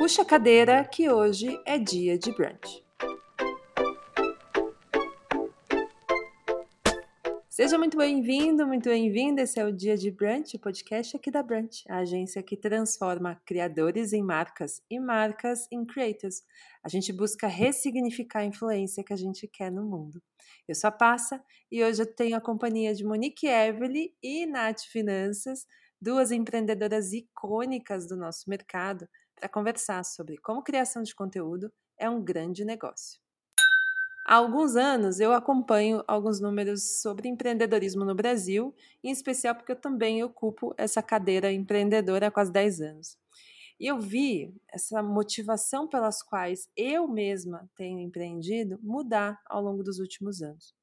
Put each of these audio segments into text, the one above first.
Puxa a cadeira que hoje é dia de brunch. Seja muito bem-vindo, muito bem-vinda. Esse é o Dia de Brunch, o podcast aqui da Brunch, a agência que transforma criadores em marcas e marcas em creators. A gente busca ressignificar a influência que a gente quer no mundo. Eu sou a Passa e hoje eu tenho a companhia de Monique Everly e Nath Finanças, duas empreendedoras icônicas do nosso mercado, para conversar sobre como criação de conteúdo é um grande negócio. Há alguns anos eu acompanho alguns números sobre empreendedorismo no Brasil, em especial porque eu também ocupo essa cadeira empreendedora há quase 10 anos. E eu vi essa motivação pelas quais eu mesma tenho empreendido mudar ao longo dos últimos anos.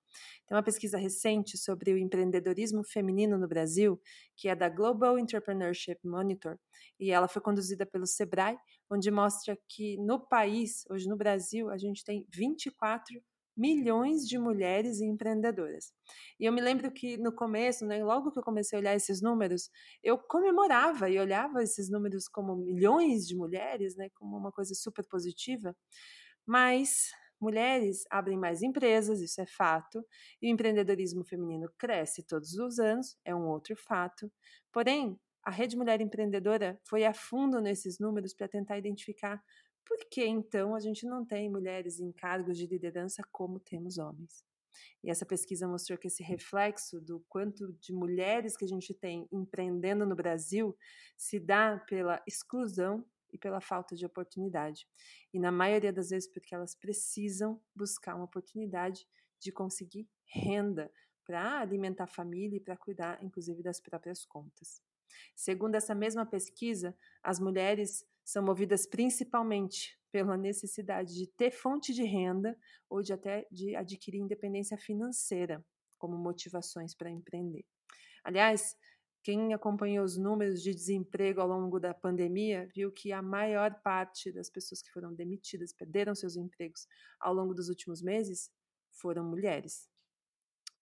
Tem uma pesquisa recente sobre o empreendedorismo feminino no Brasil, que é da Global Entrepreneurship Monitor, e ela foi conduzida pelo Sebrae, onde mostra que no país, hoje no Brasil, a gente tem 24 milhões de mulheres empreendedoras. E eu me lembro que no começo, né, logo que eu comecei a olhar esses números, eu comemorava e olhava esses números como milhões de mulheres, né, como uma coisa super positiva, mas mulheres abrem mais empresas, isso é fato, e o empreendedorismo feminino cresce todos os anos, é um outro fato. Porém, a Rede Mulher Empreendedora foi a fundo nesses números para tentar identificar por que então a gente não tem mulheres em cargos de liderança como temos homens. E essa pesquisa mostrou que esse reflexo do quanto de mulheres que a gente tem empreendendo no Brasil se dá pela exclusão e pela falta de oportunidade. E na maioria das vezes porque elas precisam buscar uma oportunidade de conseguir renda para alimentar a família e para cuidar, inclusive, das próprias contas. Segundo essa mesma pesquisa, as mulheres são movidas principalmente pela necessidade de ter fonte de renda ou de até de adquirir independência financeira como motivações para empreender. Aliás, quem acompanhou os números de desemprego ao longo da pandemia viu que a maior parte das pessoas que foram demitidas, perderam seus empregos ao longo dos últimos meses, foram mulheres.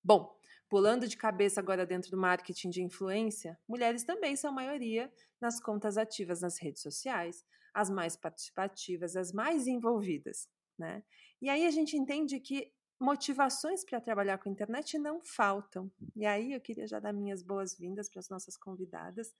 Bom, pulando de cabeça agora dentro do marketing de influência, mulheres também são maioria nas contas ativas nas redes sociais, as mais participativas, as mais envolvidas, né? E aí a gente entende que motivações para trabalhar com a internet não faltam. E aí eu queria já dar minhas boas-vindas para as nossas convidadas.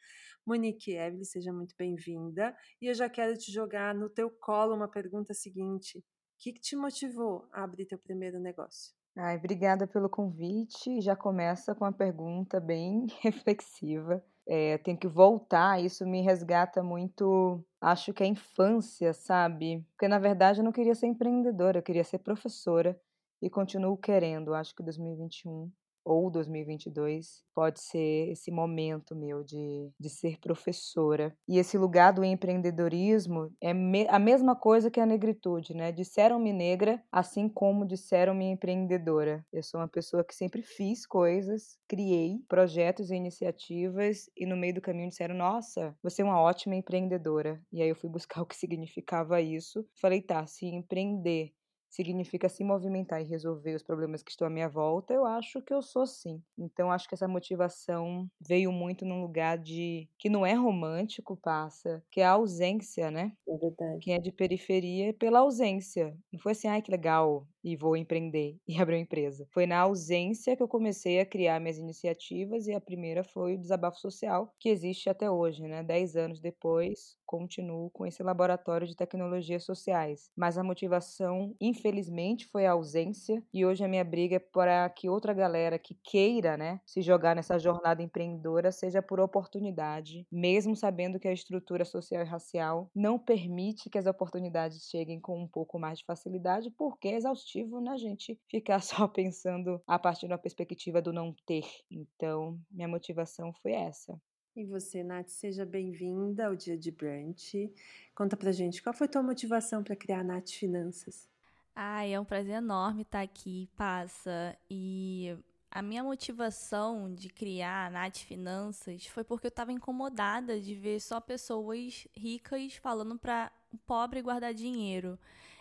Monique Evelyn, seja muito bem-vinda. E eu já quero te jogar no teu colo uma pergunta seguinte. O que, que te motivou a abrir teu primeiro negócio? Ai, obrigada pelo convite. Já começa com uma pergunta bem reflexiva. É, tenho que voltar, isso me resgata muito, acho que a infância, sabe? Porque na verdade eu não queria ser empreendedora, eu queria ser professora e continuo querendo. Acho que 2021 ou 2022 pode ser esse momento meu de, de ser professora. E esse lugar do empreendedorismo é me, a mesma coisa que a negritude, né? Disseram-me negra, assim como disseram-me empreendedora. Eu sou uma pessoa que sempre fiz coisas, criei projetos e iniciativas e no meio do caminho disseram: "Nossa, você é uma ótima empreendedora". E aí eu fui buscar o que significava isso. Falei: "Tá, se empreender significa se movimentar e resolver os problemas que estão à minha volta, eu acho que eu sou sim. Então acho que essa motivação veio muito num lugar de que não é romântico, passa, que é a ausência, né? É verdade. Quem é de periferia é pela ausência. Não foi assim, ai que legal, e vou empreender e abrir uma empresa. Foi na ausência que eu comecei a criar minhas iniciativas e a primeira foi o Desabafo Social, que existe até hoje, né? Dez anos depois, continuo com esse laboratório de tecnologias sociais. Mas a motivação, infelizmente, foi a ausência e hoje a minha briga é para que outra galera que queira, né, se jogar nessa jornada empreendedora seja por oportunidade, mesmo sabendo que a estrutura social e racial não permite que as oportunidades cheguem com um pouco mais de facilidade, porque é exaustivo na né, gente ficar só pensando a partir da perspectiva do não ter. Então, minha motivação foi essa. E você, Nath, seja bem-vinda ao Dia de Brunch. Conta pra gente, qual foi tua motivação para criar a Nath Finanças? Ai, é um prazer enorme estar aqui, Passa. E a minha motivação de criar a Nath Finanças foi porque eu estava incomodada de ver só pessoas ricas falando para o pobre guardar dinheiro.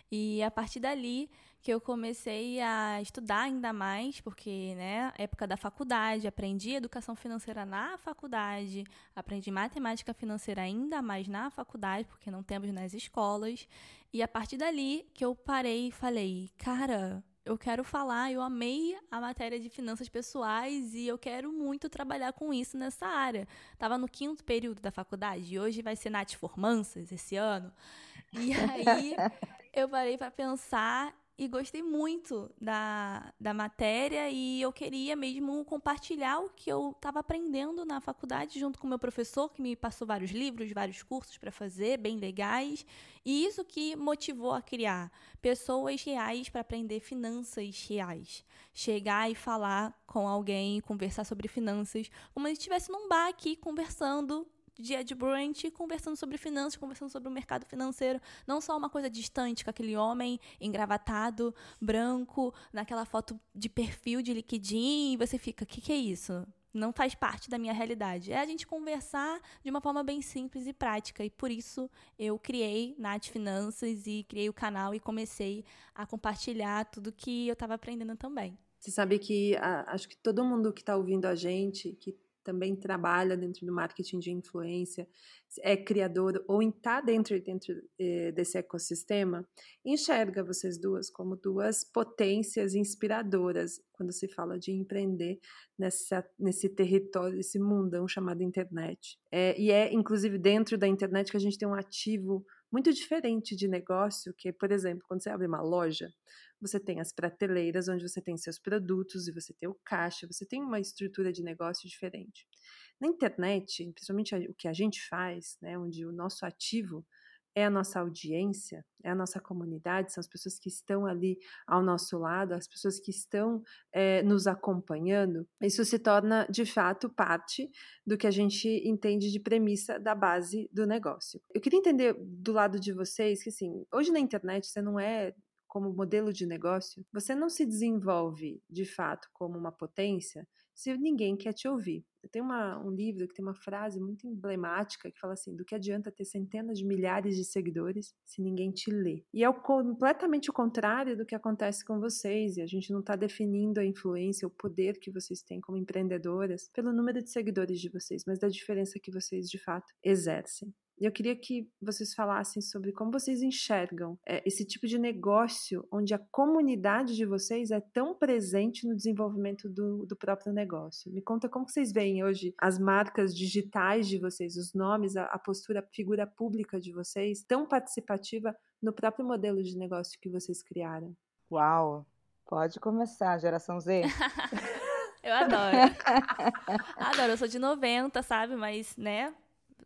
E a partir dali que eu comecei a estudar ainda mais, porque, né, época da faculdade, aprendi educação financeira na faculdade, aprendi matemática financeira ainda mais na faculdade, porque não temos nas escolas. E a partir dali que eu parei e falei, cara, eu quero falar, eu amei a matéria de finanças pessoais e eu quero muito trabalhar com isso nessa área. Tava no quinto período da faculdade e hoje vai ser Nath Formanças esse ano. E aí eu parei para pensar e gostei muito da, da matéria e eu queria mesmo compartilhar o que eu estava aprendendo na faculdade junto com o meu professor, que me passou vários livros, vários cursos para fazer, bem legais. E isso que motivou a criar pessoas reais para aprender finanças reais. Chegar e falar com alguém, conversar sobre finanças, como se estivesse num bar aqui conversando de brunch, conversando sobre finanças, conversando sobre o mercado financeiro. Não só uma coisa distante com aquele homem engravatado, branco, naquela foto de perfil de liquidinho, e você fica, o que, que é isso? Não faz parte da minha realidade. É a gente conversar de uma forma bem simples e prática. E por isso eu criei Nath Finanças e criei o canal e comecei a compartilhar tudo que eu estava aprendendo também. Você sabe que a, acho que todo mundo que está ouvindo a gente, que também trabalha dentro do marketing de influência, é criador ou está dentro, dentro eh, desse ecossistema, enxerga vocês duas como duas potências inspiradoras quando se fala de empreender nessa, nesse território, esse mundão chamado internet. É, e é, inclusive, dentro da internet que a gente tem um ativo muito diferente de negócio, que, por exemplo, quando você abre uma loja, você tem as prateleiras onde você tem seus produtos e você tem o caixa, você tem uma estrutura de negócio diferente. Na internet, principalmente o que a gente faz, né, onde o nosso ativo é a nossa audiência, é a nossa comunidade, são as pessoas que estão ali ao nosso lado, as pessoas que estão é, nos acompanhando, isso se torna de fato parte do que a gente entende de premissa da base do negócio. Eu queria entender do lado de vocês que, assim, hoje na internet você não é como modelo de negócio, você não se desenvolve de fato como uma potência se ninguém quer te ouvir. Tem uma, um livro que tem uma frase muito emblemática que fala assim: do que adianta ter centenas de milhares de seguidores se ninguém te lê? E é o, completamente o contrário do que acontece com vocês, e a gente não está definindo a influência, o poder que vocês têm como empreendedoras pelo número de seguidores de vocês, mas da diferença que vocês de fato exercem. E eu queria que vocês falassem sobre como vocês enxergam é, esse tipo de negócio onde a comunidade de vocês é tão presente no desenvolvimento do, do próprio negócio. Me conta como vocês veem hoje as marcas digitais de vocês, os nomes, a, a postura, a figura pública de vocês, tão participativa no próprio modelo de negócio que vocês criaram. Uau! Pode começar, geração Z. eu adoro. adoro, eu sou de 90, sabe? Mas, né,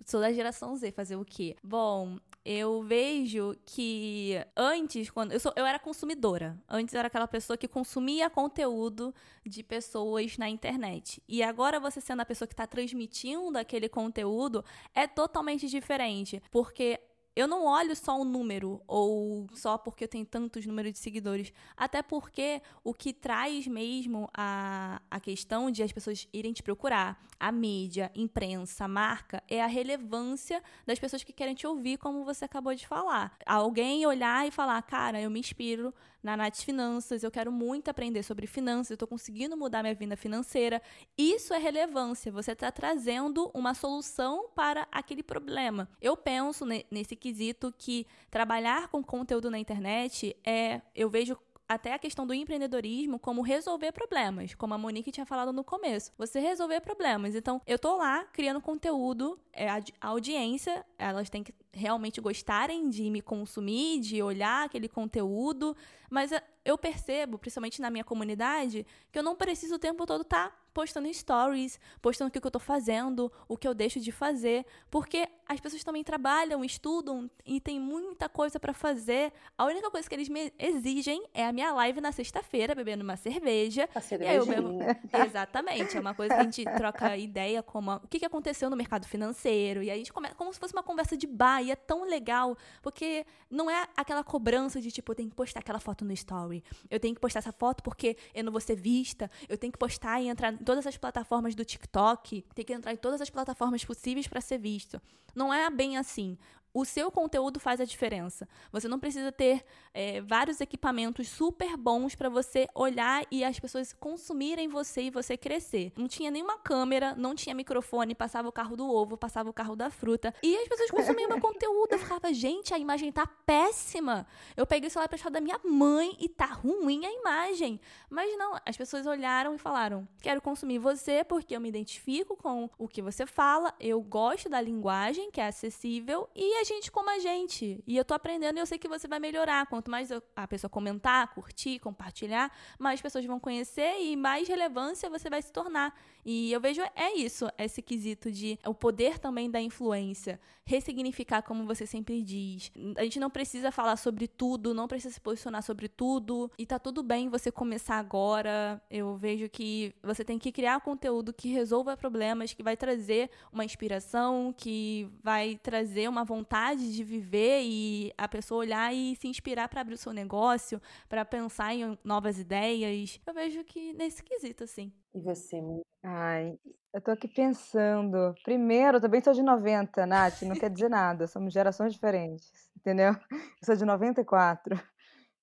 sou da geração Z, fazer o quê? Bom, eu vejo que antes, quando eu, sou, eu era consumidora, antes eu era aquela pessoa que consumia conteúdo de pessoas na internet. E agora você sendo a pessoa que está transmitindo aquele conteúdo é totalmente diferente, porque eu não olho só o número ou só porque eu tenho tantos números de seguidores. Até porque o que traz mesmo a, a questão de as pessoas irem te procurar, a mídia, imprensa, marca, é a relevância das pessoas que querem te ouvir, como você acabou de falar. Alguém olhar e falar, cara, eu me inspiro na Nath Finanças, eu quero muito aprender sobre finanças, eu estou conseguindo mudar minha vida financeira. Isso é relevância, você está trazendo uma solução para aquele problema. Eu penso nesse quesito que trabalhar com conteúdo na internet é, eu vejo até a questão do empreendedorismo como resolver problemas, como a Monique tinha falado no começo. Você resolver problemas. Então, eu tô lá criando conteúdo, é, a audiência, elas têm que realmente gostarem de me consumir, de olhar aquele conteúdo, mas eu percebo, principalmente na minha comunidade, que eu não preciso o tempo todo estar tá postando stories, postando o que eu estou fazendo, o que eu deixo de fazer, porque as pessoas também trabalham, estudam e tem muita coisa para fazer. A única coisa que eles me exigem é a minha live na sexta-feira, bebendo uma cerveja. A cervejinha. Bebo... Exatamente, é uma coisa que a gente troca ideia como o que aconteceu no mercado financeiro e a gente começa como se fosse uma conversa de bar e é tão legal, porque não é aquela cobrança de tipo, eu tenho que postar aquela foto no story, eu tenho que postar essa foto porque eu não vou ser vista, eu tenho que postar e entrar em todas as plataformas do TikTok, tem que entrar em todas as plataformas possíveis para ser visto. Não é bem assim. O seu conteúdo faz a diferença. Você não precisa ter é, vários equipamentos super bons para você olhar e as pessoas consumirem você e você crescer. Não tinha nenhuma câmera, não tinha microfone, passava o carro do ovo, passava o carro da fruta. E as pessoas consumiam meu conteúdo. Eu ficava, gente, a imagem tá péssima. Eu peguei o celular pra da minha mãe e tá ruim a imagem. Mas não, as pessoas olharam e falaram: quero consumir você porque eu me identifico com o que você fala, eu gosto da linguagem que é acessível e a gente como a gente. E eu tô aprendendo e eu sei que você vai melhorar. Quanto mais a pessoa comentar, curtir, compartilhar, mais pessoas vão conhecer e mais relevância você vai se tornar. E eu vejo é isso, esse quesito de o poder também da influência, ressignificar como você sempre diz. A gente não precisa falar sobre tudo, não precisa se posicionar sobre tudo, e tá tudo bem você começar agora. Eu vejo que você tem que criar conteúdo que resolva problemas, que vai trazer uma inspiração, que vai trazer uma vontade de viver e a pessoa olhar e se inspirar para abrir o seu negócio, para pensar em novas ideias. Eu vejo que nesse quesito assim. E você, Ai, eu tô aqui pensando. Primeiro, eu também sou de 90, Nath, não quer dizer nada, somos gerações diferentes, entendeu? Eu sou de 94.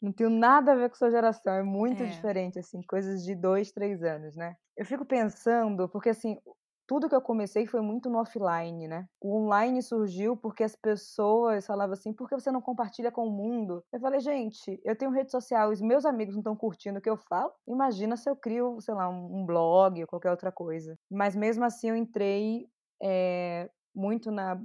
Não tenho nada a ver com sua geração, é muito É. diferente, assim, coisas de dois, três anos, né? Eu fico pensando, porque assim, tudo que eu comecei foi muito no offline, né? O online surgiu porque as pessoas falavam assim: por que você não compartilha com o mundo? Eu falei, gente, eu tenho rede social, os meus amigos não estão curtindo o que eu falo. Imagina se eu crio, sei lá, um, blog ou qualquer outra coisa. Mas mesmo assim eu entrei é, muito na,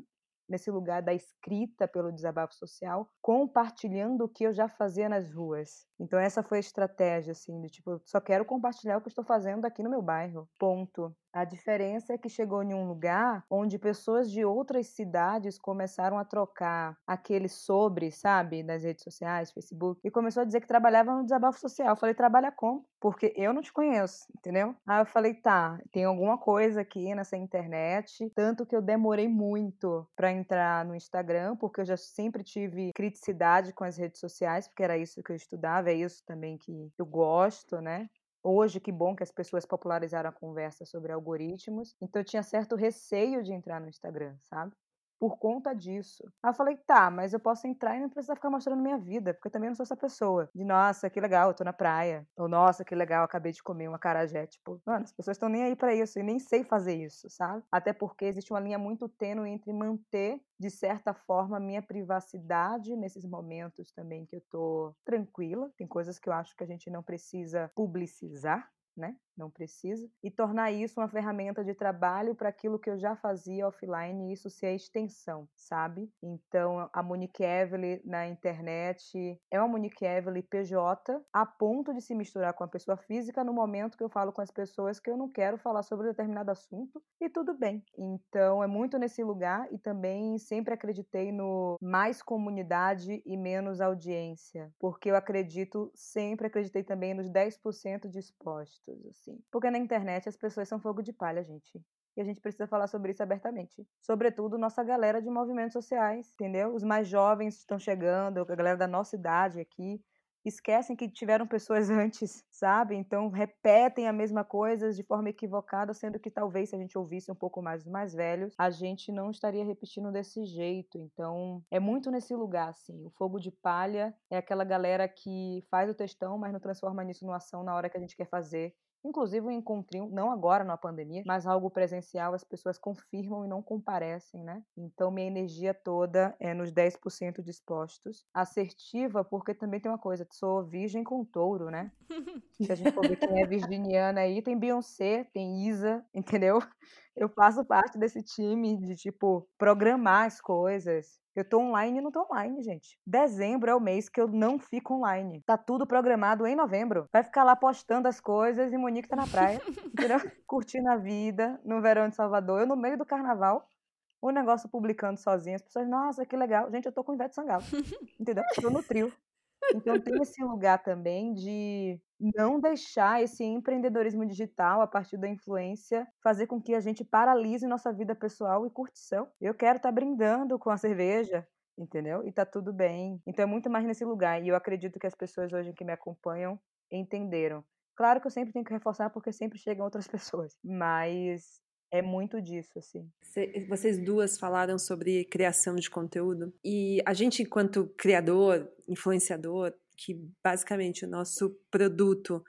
nesse lugar da escrita pelo desabafo social, compartilhando o que eu já fazia nas ruas. Então essa foi a estratégia, assim, de tipo, só quero compartilhar o que estou fazendo aqui no meu bairro. Ponto. A diferença é que chegou em um lugar onde pessoas de outras cidades começaram a trocar aquele sobre, sabe, nas redes sociais, Facebook, e começou a dizer que trabalhava no desabafo social. Eu falei, trabalha como? Porque eu não te conheço, entendeu? Aí eu falei, tá, tem alguma coisa aqui nessa internet, tanto que eu demorei muito para entrar no Instagram, porque eu já sempre tive criticidade com as redes sociais, porque era isso que eu estudava, é isso também que eu gosto, né? Hoje, que bom que as pessoas popularizaram a conversa sobre algoritmos. Então, eu tinha certo receio de entrar no Instagram, sabe? Por conta disso. Aí eu falei, tá, mas eu posso entrar e não precisa ficar mostrando minha vida, porque eu também não sou essa pessoa. De, nossa, que legal, eu tô na praia. Ou, nossa, que legal, acabei de comer uma carajé. Tipo, mano, as pessoas estão nem aí para isso e nem sei fazer isso, sabe? Até porque existe uma linha muito tênue entre manter, de certa forma, minha privacidade nesses momentos também que eu tô tranquila. Tem coisas que eu acho que a gente não precisa publicizar, né? Não precisa. E tornar isso uma ferramenta de trabalho para aquilo que eu já fazia offline isso ser a extensão, sabe? Então, a Monique Evelyn na internet é uma Monique Evelyn PJ a ponto de se misturar com a pessoa física no momento que eu falo com as pessoas que eu não quero falar sobre determinado assunto e tudo bem. Então, é muito nesse lugar e também sempre acreditei no mais comunidade e menos audiência, porque eu acredito, sempre acreditei também nos 10% dispostos, assim. Porque na internet as pessoas são fogo de palha, gente. E a gente precisa falar sobre isso abertamente. Sobretudo nossa galera de movimentos sociais, entendeu? Os mais jovens estão chegando, a galera da nossa idade aqui, esquecem que tiveram pessoas antes, sabe? Então repetem a mesma coisa de forma equivocada, sendo que talvez se a gente ouvisse um pouco mais dos mais velhos, a gente não estaria repetindo desse jeito. Então é muito nesse lugar, assim. O fogo de palha é aquela galera que faz o textão, mas não transforma nisso numa ação na hora que a gente quer fazer. Inclusive um encontrinho, não agora na pandemia, mas algo presencial, as pessoas confirmam e não comparecem, né? Então minha energia toda é nos 10% dispostos. Assertiva, porque também tem uma coisa, sou virgem com touro, né? Se a gente for ver quem é virginiana aí, tem Beyoncé, tem Isa, entendeu? Eu faço parte desse time de, tipo, programar as coisas, eu tô online e não tô online, gente. Dezembro é o mês que eu não fico online. Tá tudo programado em novembro. Vai ficar lá postando as coisas e Monique tá na praia? Curtindo a vida no verão de Salvador. Eu no meio do carnaval, o negócio publicando sozinha. As pessoas, nossa, que legal. Gente, eu tô com o Ivete Sangalo, entendeu? Eu tô no trio. Então tem esse lugar também de não deixar esse empreendedorismo digital a partir da influência fazer com que a gente paralise nossa vida pessoal e curtição. Eu quero estar tá brindando com a cerveja, entendeu? E tá tudo bem. Então é muito mais nesse lugar e eu acredito que as pessoas hoje que me acompanham entenderam. Claro que eu sempre tenho que reforçar porque sempre chegam outras pessoas, mas É muito disso, assim. Vocês duas falaram sobre criação de conteúdo e a gente, enquanto criador, influenciador, que basicamente o nosso produto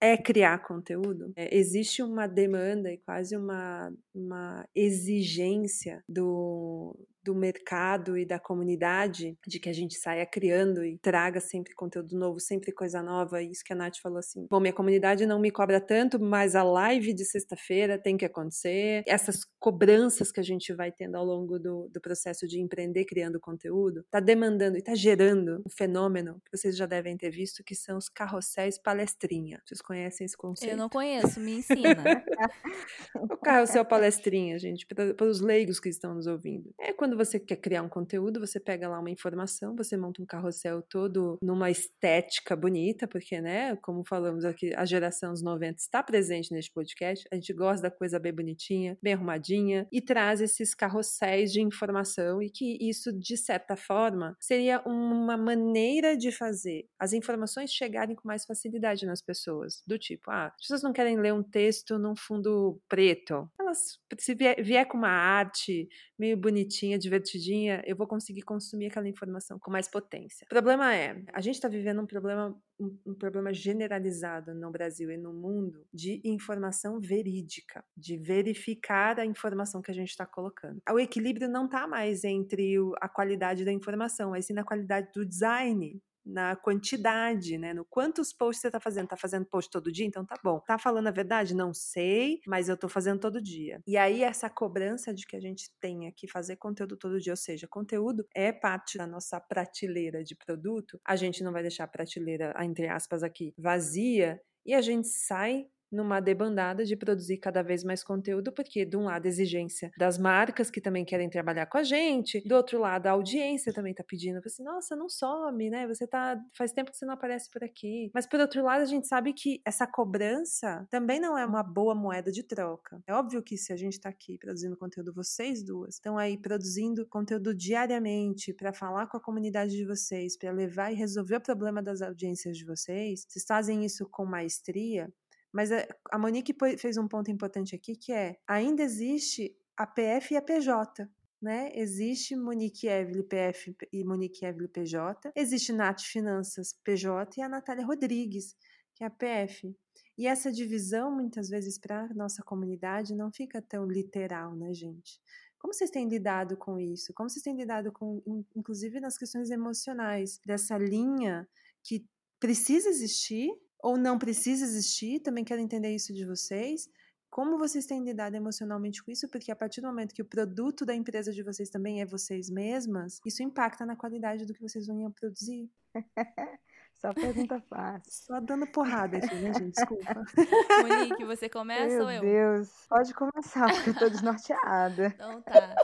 é criar conteúdo, é, existe uma demanda e quase uma, uma exigência do, do mercado e da comunidade de que a gente saia criando e traga sempre conteúdo novo, sempre coisa nova. Isso que a Nath falou assim: bom, minha comunidade não me cobra tanto, mas a live de sexta-feira tem que acontecer. Essas cobranças que a gente vai tendo ao longo do, do processo de empreender criando conteúdo, está demandando e está gerando um fenômeno que vocês já devem ter visto, que são os carrosséis palestrinha. Vocês conhecem esse conceito? Eu não conheço, me ensina. o carrossel palestrinha, gente, para, para os leigos que estão nos ouvindo. É quando você quer criar um conteúdo, você pega lá uma informação, você monta um carrossel todo numa estética bonita, porque, né, como falamos aqui, a geração dos 90 está presente neste podcast. A gente gosta da coisa bem bonitinha, bem arrumadinha, e traz esses carrosséis de informação, e que isso, de certa forma, seria uma maneira de fazer as informações chegarem com mais facilidade nas pessoas. Do tipo, ah, as pessoas não querem ler um texto num fundo preto. Elas, se vier, vier com uma arte meio bonitinha, divertidinha, eu vou conseguir consumir aquela informação com mais potência. O problema é, a gente está vivendo um problema um, um, problema generalizado no Brasil e no mundo de informação verídica, de verificar a informação que a gente está colocando. O equilíbrio não está mais entre a qualidade da informação, mas sim na qualidade do design na quantidade, né? No quantos posts você tá fazendo. Tá fazendo post todo dia? Então tá bom. Tá falando a verdade? Não sei, mas eu tô fazendo todo dia. E aí, essa cobrança de que a gente tenha que fazer conteúdo todo dia, ou seja, conteúdo é parte da nossa prateleira de produto, a gente não vai deixar a prateleira, entre aspas, aqui vazia e a gente sai numa debandada de produzir cada vez mais conteúdo, porque de um lado a exigência das marcas que também querem trabalhar com a gente, do outro lado a audiência também tá pedindo, assim, nossa, não some, né? Você tá faz tempo que você não aparece por aqui. Mas por outro lado, a gente sabe que essa cobrança também não é uma boa moeda de troca. É óbvio que se a gente tá aqui produzindo conteúdo, vocês duas estão aí produzindo conteúdo diariamente para falar com a comunidade de vocês, para levar e resolver o problema das audiências de vocês, vocês fazem isso com maestria, mas a, a Monique fez um ponto importante aqui que é: ainda existe a PF e a PJ. Né? Existe Monique Evelyn PF e Monique Evelyn PJ, existe Nath Finanças PJ e a Natália Rodrigues, que é a PF. E essa divisão, muitas vezes, para a nossa comunidade, não fica tão literal, né, gente? Como vocês têm lidado com isso? Como vocês têm lidado com, inclusive nas questões emocionais, dessa linha que precisa existir, ou não precisa existir, também quero entender isso de vocês. Como vocês têm lidado emocionalmente com isso? Porque a partir do momento que o produto da empresa de vocês também é vocês mesmas, isso impacta na qualidade do que vocês vão produzir. Só pergunta fácil. Só dando porrada aqui, né, gente? Desculpa. Monique, você começa Meu ou eu? Meu Deus, pode começar, porque eu tô desnorteada. então tá.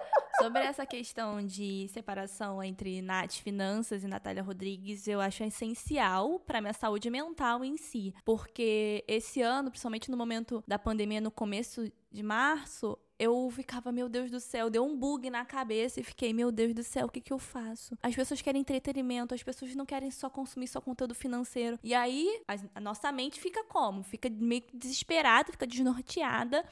Sobre essa questão de separação entre Nath Finanças e Natália Rodrigues, eu acho essencial para minha saúde mental em si. Porque esse ano, principalmente no momento da pandemia, no começo de março, eu ficava, meu Deus do céu, deu um bug na cabeça e fiquei, meu Deus do céu, o que, que eu faço? As pessoas querem entretenimento, as pessoas não querem só consumir só conteúdo financeiro. E aí, a, nossa mente fica como? Fica meio desesperada, fica desnorteada.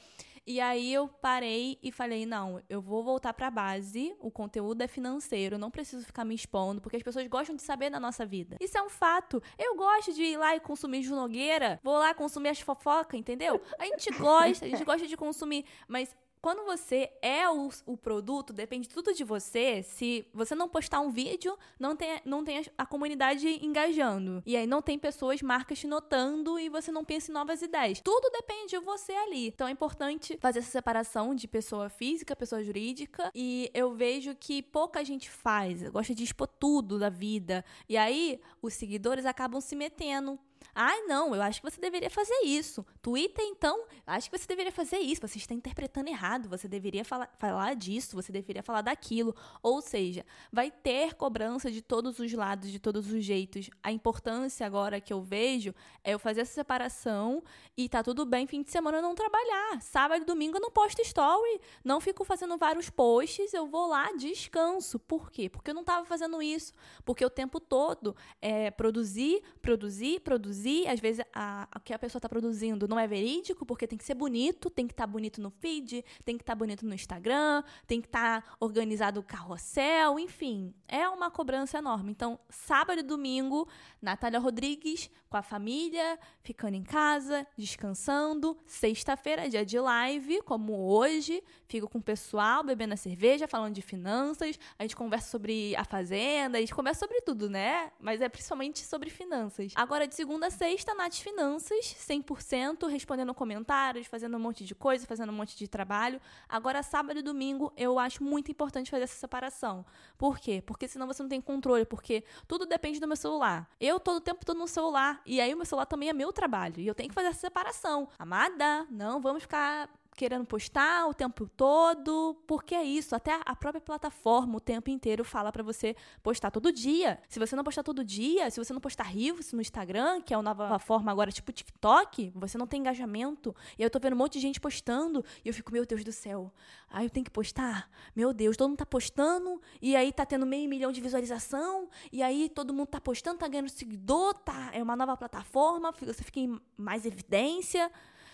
E aí eu parei e falei, não, eu vou voltar para a base, o conteúdo é financeiro, não preciso ficar me expondo, porque as pessoas gostam de saber da nossa vida. Isso é um fato. Eu gosto de ir lá e consumir Junogueira, vou lá consumir as fofocas, entendeu? A gente gosta, a gente gosta de consumir, mas quando você é o, o, produto, depende tudo de você. Se você não postar um vídeo, não tem, não tem a, comunidade engajando. E aí não tem pessoas, marcas te notando e você não pensa em novas ideias. Tudo depende de você ali. Então é importante fazer essa separação de pessoa física, pessoa jurídica. E eu vejo que pouca gente faz. Gosta de expor tudo da vida. E aí os seguidores acabam se metendo. Ai, não, eu acho que você deveria fazer isso. Twitter, então, acho que você deveria fazer isso. Você está interpretando errado. Você deveria falar, falar disso, você deveria falar daquilo. Ou seja, vai ter cobrança de todos os lados, de todos os jeitos. A importância agora que eu vejo é eu fazer essa separação e tá tudo bem fim de semana eu não trabalhar. Sábado e domingo eu não posto story. Não fico fazendo vários posts, eu vou lá, descanso. Por quê? Porque eu não estava fazendo isso. Porque o tempo todo é produzir, produzir, produzir produzir, às vezes a, o que a pessoa está produzindo não é verídico, porque tem que ser bonito, tem que estar tá bonito no feed, tem que estar tá bonito no Instagram, tem que estar tá organizado o carrossel, enfim, é uma cobrança enorme. Então, sábado e domingo, Natália Rodrigues com a família, ficando em casa, descansando. Sexta-feira, dia de live, como hoje, fico com o pessoal bebendo a cerveja, falando de finanças, a gente conversa sobre a fazenda, a gente conversa sobre tudo, né? Mas é principalmente sobre finanças. Agora, de segunda a sexta, Nath Finanças, 100%, respondendo comentários, fazendo um monte de coisa, fazendo um monte de trabalho. Agora, sábado e domingo, eu acho muito importante fazer essa separação. Por quê? Porque senão você não tem controle, porque tudo depende do meu celular. Eu todo o tempo tô no celular, e aí o meu celular também é meu trabalho, e eu tenho que fazer essa separação. Amada, não vamos ficar querendo postar o tempo todo, porque é isso, até a própria plataforma o tempo inteiro fala para você postar todo dia. Se você não postar todo dia, se você não postar rios no Instagram, que é uma nova forma agora tipo TikTok, você não tem engajamento. E eu tô vendo um monte de gente postando e eu fico, meu Deus do céu. Aí eu tenho que postar. Meu Deus, todo mundo tá postando e aí tá tendo meio milhão de visualização e aí todo mundo tá postando, tá ganhando seguidor, tá, é uma nova plataforma, você fica em mais evidência.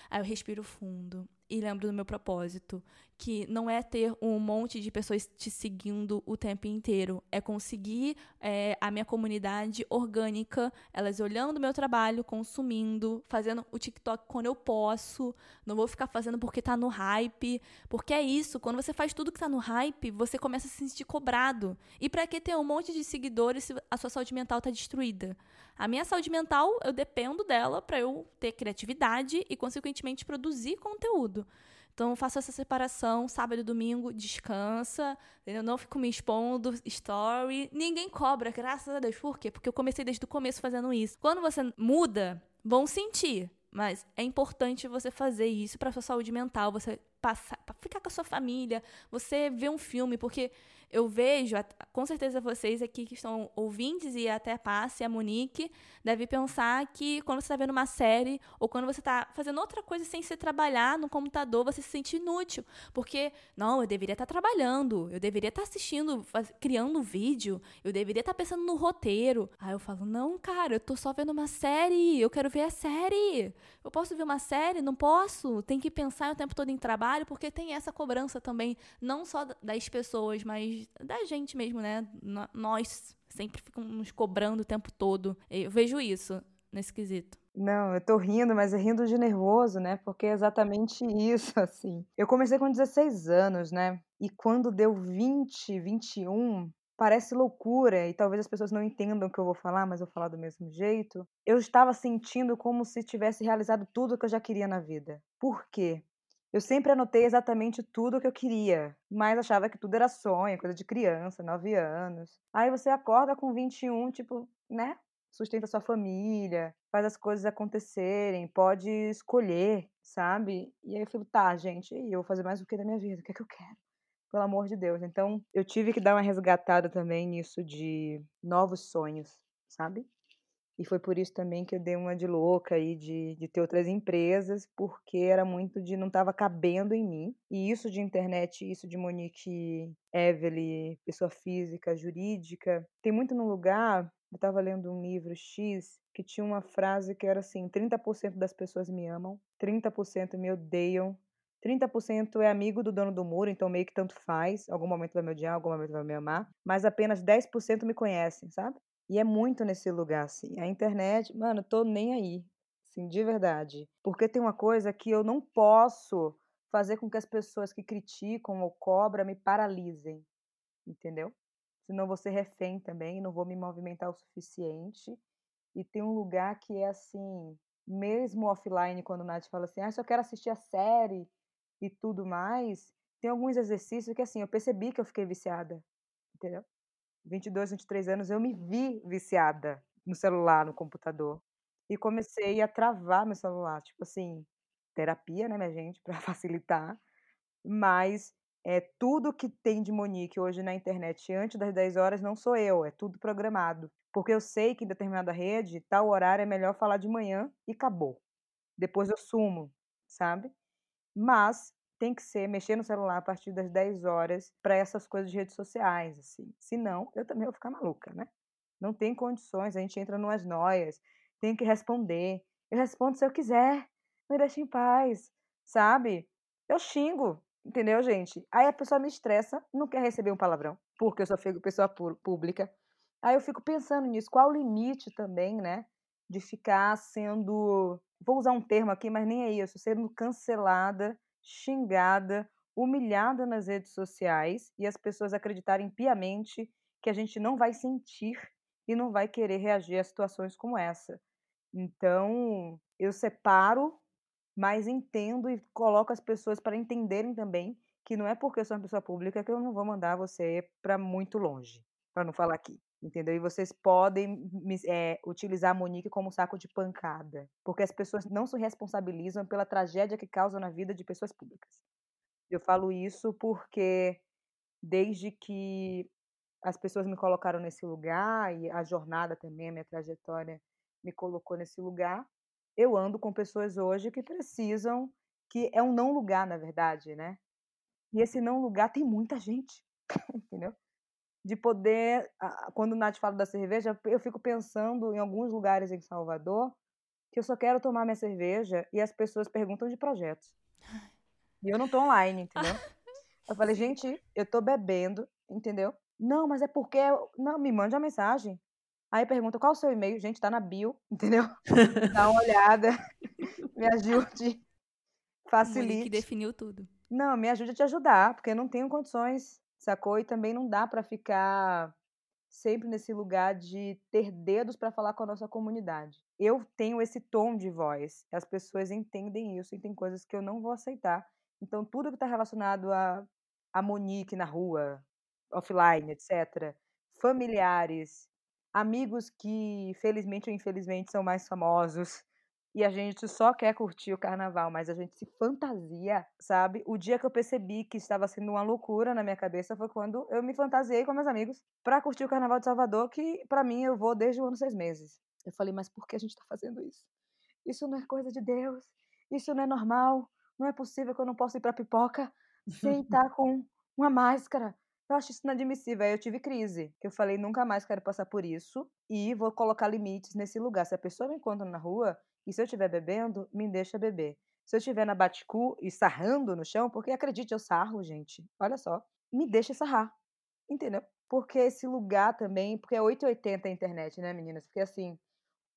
Aí eu respiro fundo e lembro do meu propósito, que não é ter um monte de pessoas te seguindo o tempo inteiro, é conseguir é, a minha comunidade orgânica, elas olhando o meu trabalho, consumindo, fazendo o TikTok quando eu posso, não vou ficar fazendo porque tá no hype, porque é isso, quando você faz tudo que tá no hype, você começa a se sentir cobrado. E para que ter um monte de seguidores se a sua saúde mental tá destruída? A minha saúde mental, eu dependo dela para eu ter criatividade e, consequentemente, produzir conteúdo. Então, faço essa separação, sábado e domingo, descansa, entendeu? Não fico me expondo, story. Ninguém cobra, graças a Deus. Por quê? Porque eu comecei desde o começo fazendo isso. Quando você muda, vão sentir. Mas é importante você fazer isso para sua saúde mental, você passar, pra ficar com a sua família, você ver um filme, porque eu vejo, com certeza vocês aqui que estão ouvintes e até a Passe, a Monique, deve pensar que quando você está vendo uma série ou quando você está fazendo outra coisa sem se trabalhar no computador, você se sente inútil. Porque, não, eu deveria estar tá trabalhando, eu deveria estar tá assistindo, criando um vídeo, eu deveria estar tá pensando no roteiro. Aí eu falo, não, cara, eu tô só vendo uma série, eu quero ver a série. Eu posso ver uma série? Não posso. Tem que pensar o tempo todo em trabalho, porque tem essa cobrança também, não só das pessoas, mas da gente mesmo, né? Nós sempre ficamos cobrando o tempo todo. Eu vejo isso nesse quesito. Não, eu tô rindo, mas é rindo de nervoso, né? Porque é exatamente isso, assim. Eu comecei com 16 anos, né? E quando deu 20, 21, parece loucura e talvez as pessoas não entendam o que eu vou falar, mas eu vou falar do mesmo jeito. Eu estava sentindo como se tivesse realizado tudo o que eu já queria na vida. Por quê? Eu sempre anotei exatamente tudo o que eu queria, mas achava que tudo era sonho, coisa de criança, 9 anos. Aí você acorda com 21, tipo, né? Sustenta sua família, faz as coisas acontecerem, pode escolher, sabe? E aí eu falei, tá, gente, eu vou fazer mais o que da minha vida? O que é que eu quero? Pelo amor de Deus. Então, eu tive que dar uma resgatada também nisso de novos sonhos, sabe? E foi por isso também que eu dei uma de louca aí de, de ter outras empresas, porque era muito de não estava cabendo em mim. E isso de internet, isso de Monique Evelyn, pessoa física, jurídica, tem muito no lugar. Eu estava lendo um livro X que tinha uma frase que era assim: 30% das pessoas me amam, 30% me odeiam, 30% é amigo do dono do muro, então meio que tanto faz. Algum momento vai me odiar, algum momento vai me amar. Mas apenas 10% me conhecem, sabe? E é muito nesse lugar, assim. A internet, mano, tô nem aí. Assim, de verdade. Porque tem uma coisa que eu não posso fazer com que as pessoas que criticam ou cobram me paralisem. Entendeu? Senão vou ser refém também, não vou me movimentar o suficiente. E tem um lugar que é assim, mesmo offline, quando o Nath fala assim, ah, só quero assistir a série e tudo mais, tem alguns exercícios que assim, eu percebi que eu fiquei viciada. Entendeu? 22, 23 anos, eu me vi viciada no celular, no computador. E comecei a travar meu celular. Tipo assim, terapia, né, minha gente, para facilitar. Mas é tudo que tem de Monique hoje na internet antes das 10 horas não sou eu, é tudo programado. Porque eu sei que em determinada rede, tal horário é melhor falar de manhã e acabou. Depois eu sumo, sabe? Mas tem que ser mexer no celular a partir das 10 horas para essas coisas de redes sociais, assim. Se não, eu também vou ficar maluca, né? Não tem condições, a gente entra numas noias. tenho que responder. Eu respondo se eu quiser. Me deixa em paz, sabe? Eu xingo, entendeu, gente? Aí a pessoa me estressa, não quer receber um palavrão, porque eu sou pessoa pública. Aí eu fico pensando nisso, qual o limite também, né? De ficar sendo, vou usar um termo aqui, mas nem é isso, sendo cancelada, xingada, humilhada nas redes sociais e as pessoas acreditarem piamente que a gente não vai sentir e não vai querer reagir a situações como essa. Então, eu separo, mas entendo e coloco as pessoas para entenderem também que não é porque eu sou uma pessoa pública que eu não vou mandar você para muito longe, para não falar aqui. Entendeu? E vocês podem é, utilizar a Monique como saco de pancada, porque as pessoas não se responsabilizam pela tragédia que causam na vida de pessoas públicas. Eu falo isso porque desde que as pessoas me colocaram nesse lugar e a jornada também, a minha trajetória me colocou nesse lugar, eu ando com pessoas hoje que precisam, que é um não lugar, na verdade, né? E esse não lugar tem muita gente, entendeu? De poder, quando o Nath fala da cerveja, eu fico pensando em alguns lugares em Salvador que eu só quero tomar minha cerveja e as pessoas perguntam de projetos. E eu não tô online, entendeu? Eu falei, gente, eu tô bebendo, entendeu? Não, mas é porque. Não, me mande a mensagem. Aí pergunta qual o seu e-mail, gente, tá na bio, entendeu? Dá uma olhada, me ajude, facilite. que definiu tudo. Não, me ajude a te ajudar, porque eu não tenho condições, sacou? E também não dá para ficar sempre nesse lugar de ter dedos para falar com a nossa comunidade. Eu tenho esse tom de voz, as pessoas entendem isso e tem coisas que eu não vou aceitar. Então, tudo que está relacionado a, a Monique na rua, offline, etc., familiares, amigos que, felizmente ou infelizmente, são mais famosos, e a gente só quer curtir o carnaval, mas a gente se fantasia, sabe? O dia que eu percebi que estava sendo uma loucura na minha cabeça foi quando eu me fantasiei com meus amigos para curtir o carnaval de Salvador, que para mim eu vou desde o ano seis meses. Eu falei, mas por que a gente está fazendo isso? Isso não é coisa de Deus, isso não é normal, não é possível que eu não possa ir para pipoca sem estar com uma máscara. Eu acho isso inadmissível. Aí eu tive crise. Eu falei, nunca mais quero passar por isso e vou colocar limites nesse lugar. Se a pessoa me encontra na rua e se eu estiver bebendo, me deixa beber. Se eu estiver na Baticu e sarrando no chão, porque acredite, eu sarro, gente. Olha só. Me deixa sarrar. Entendeu? Porque esse lugar também, porque é 880 a internet, né, meninas? Porque assim,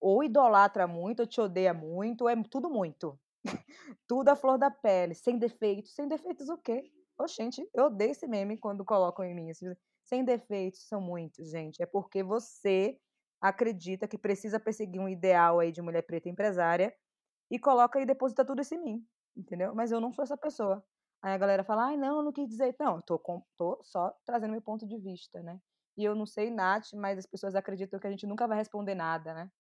ou idolatra muito, ou te odeia muito, ou é tudo muito. tudo a flor da pele, sem defeitos. Sem defeitos o quê? Oxente, eu odeio esse meme quando colocam em mim. Assim, sem defeitos são muitos, gente. É porque você acredita que precisa perseguir um ideal aí de mulher preta empresária e coloca e deposita tudo isso em mim, entendeu? Mas eu não sou essa pessoa. Aí a galera fala, ai, não, eu não quis dizer. Não, eu tô, com, tô só trazendo meu ponto de vista, né? E eu não sei, Nath, mas as pessoas acreditam que a gente nunca vai responder nada, né?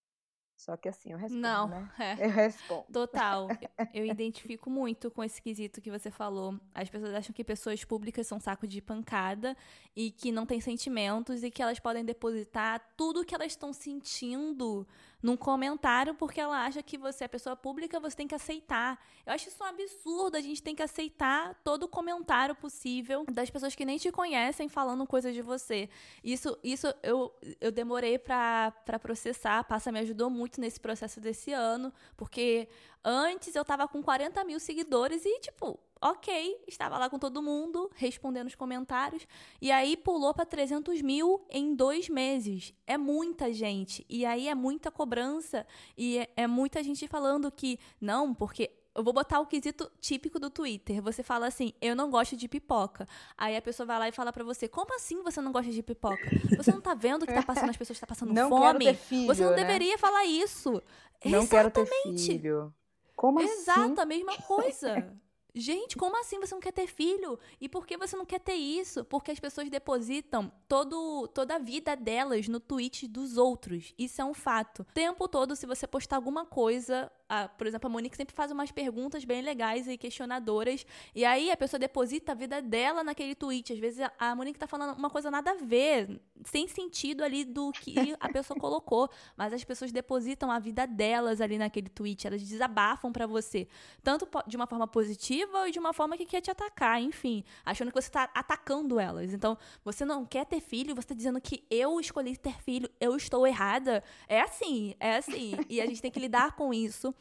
Só que assim, eu respondo, Não, né? é. Eu respondo. Total. Eu identifico muito com esse quesito que você falou. As pessoas acham que pessoas públicas são saco de pancada e que não têm sentimentos e que elas podem depositar tudo que elas estão sentindo num comentário porque ela acha que você é pessoa pública, você tem que aceitar. Eu acho isso um absurdo, a gente tem que aceitar todo comentário possível das pessoas que nem te conhecem falando coisas de você. Isso, isso eu, eu demorei para processar, a Passa me ajudou muito nesse processo desse ano, porque antes eu tava com 40 mil seguidores e, tipo, ok, estava lá com todo mundo, respondendo os comentários, e aí pulou para 300 mil em dois meses. É muita gente, e aí é muita cobrança, e é, é muita gente falando que, não, porque eu vou botar o quesito típico do Twitter. Você fala assim, eu não gosto de pipoca. Aí a pessoa vai lá e fala para você, como assim você não gosta de pipoca? Você não tá vendo que tá passando, as pessoas estão tá passando não fome? Filho, você não né? deveria falar isso. Não Exatamente. quero ter filho. Como Exato, assim? a mesma coisa. Gente, como assim você não quer ter filho? E por que você não quer ter isso? Porque as pessoas depositam todo, toda a vida delas no tweet dos outros. Isso é um fato. O tempo todo, se você postar alguma coisa, a, por exemplo, a Monique sempre faz umas perguntas bem legais e questionadoras. E aí a pessoa deposita a vida dela naquele tweet. Às vezes a, Monique tá falando uma coisa nada a ver, sem sentido ali do que a pessoa colocou. Mas as pessoas depositam a vida delas ali naquele tweet. Elas desabafam para você. Tanto de uma forma positiva ou de uma forma que quer te atacar, enfim. Achando que você tá atacando elas. Então, você não quer ter filho, você tá dizendo que eu escolhi ter filho, eu estou errada. É assim, é assim. E a gente tem que lidar com isso.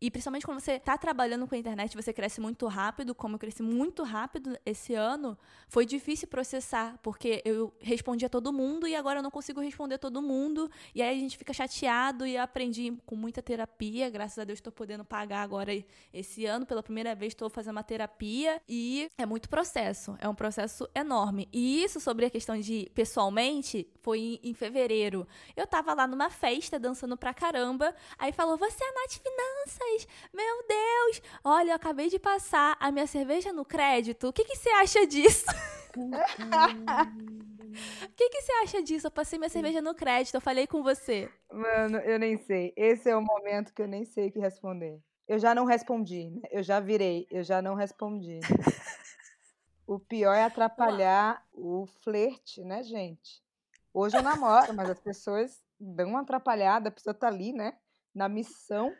E principalmente quando você está trabalhando com a internet, você cresce muito rápido, como eu cresci muito rápido esse ano, foi difícil processar, porque eu respondi a todo mundo e agora eu não consigo responder a todo mundo. E aí a gente fica chateado e eu aprendi com muita terapia. Graças a Deus estou podendo pagar agora esse ano. Pela primeira vez estou fazendo uma terapia e é muito processo. É um processo enorme. E isso sobre a questão de pessoalmente foi em fevereiro. Eu tava lá numa festa dançando pra caramba. Aí falou: Você é Nath Finanças? Meu Deus! Olha, eu acabei de passar a minha cerveja no crédito. O que, que você acha disso? O que, que você acha disso? Eu passei minha cerveja no crédito, eu falei com você. Mano, eu nem sei. Esse é o momento que eu nem sei o que responder. Eu já não respondi, né? Eu já virei, eu já não respondi. o pior é atrapalhar o flerte, né, gente? Hoje eu namoro, mas as pessoas dão uma atrapalhada, a pessoa tá ali, né? Na missão.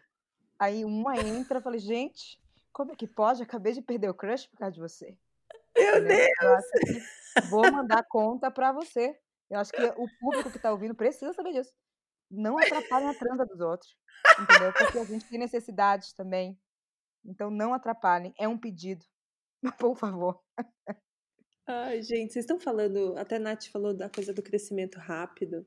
Aí uma entra e fala, gente, como é que pode? Acabei de perder o crush por causa de você. Meu Deus! vou mandar conta para você. Eu acho que o público que tá ouvindo precisa saber disso. Não atrapalhem a transa dos outros. Entendeu? Porque a gente tem necessidades também. Então não atrapalhem. É um pedido. Por favor. Ai, gente, vocês estão falando, até a Nath falou da coisa do crescimento rápido.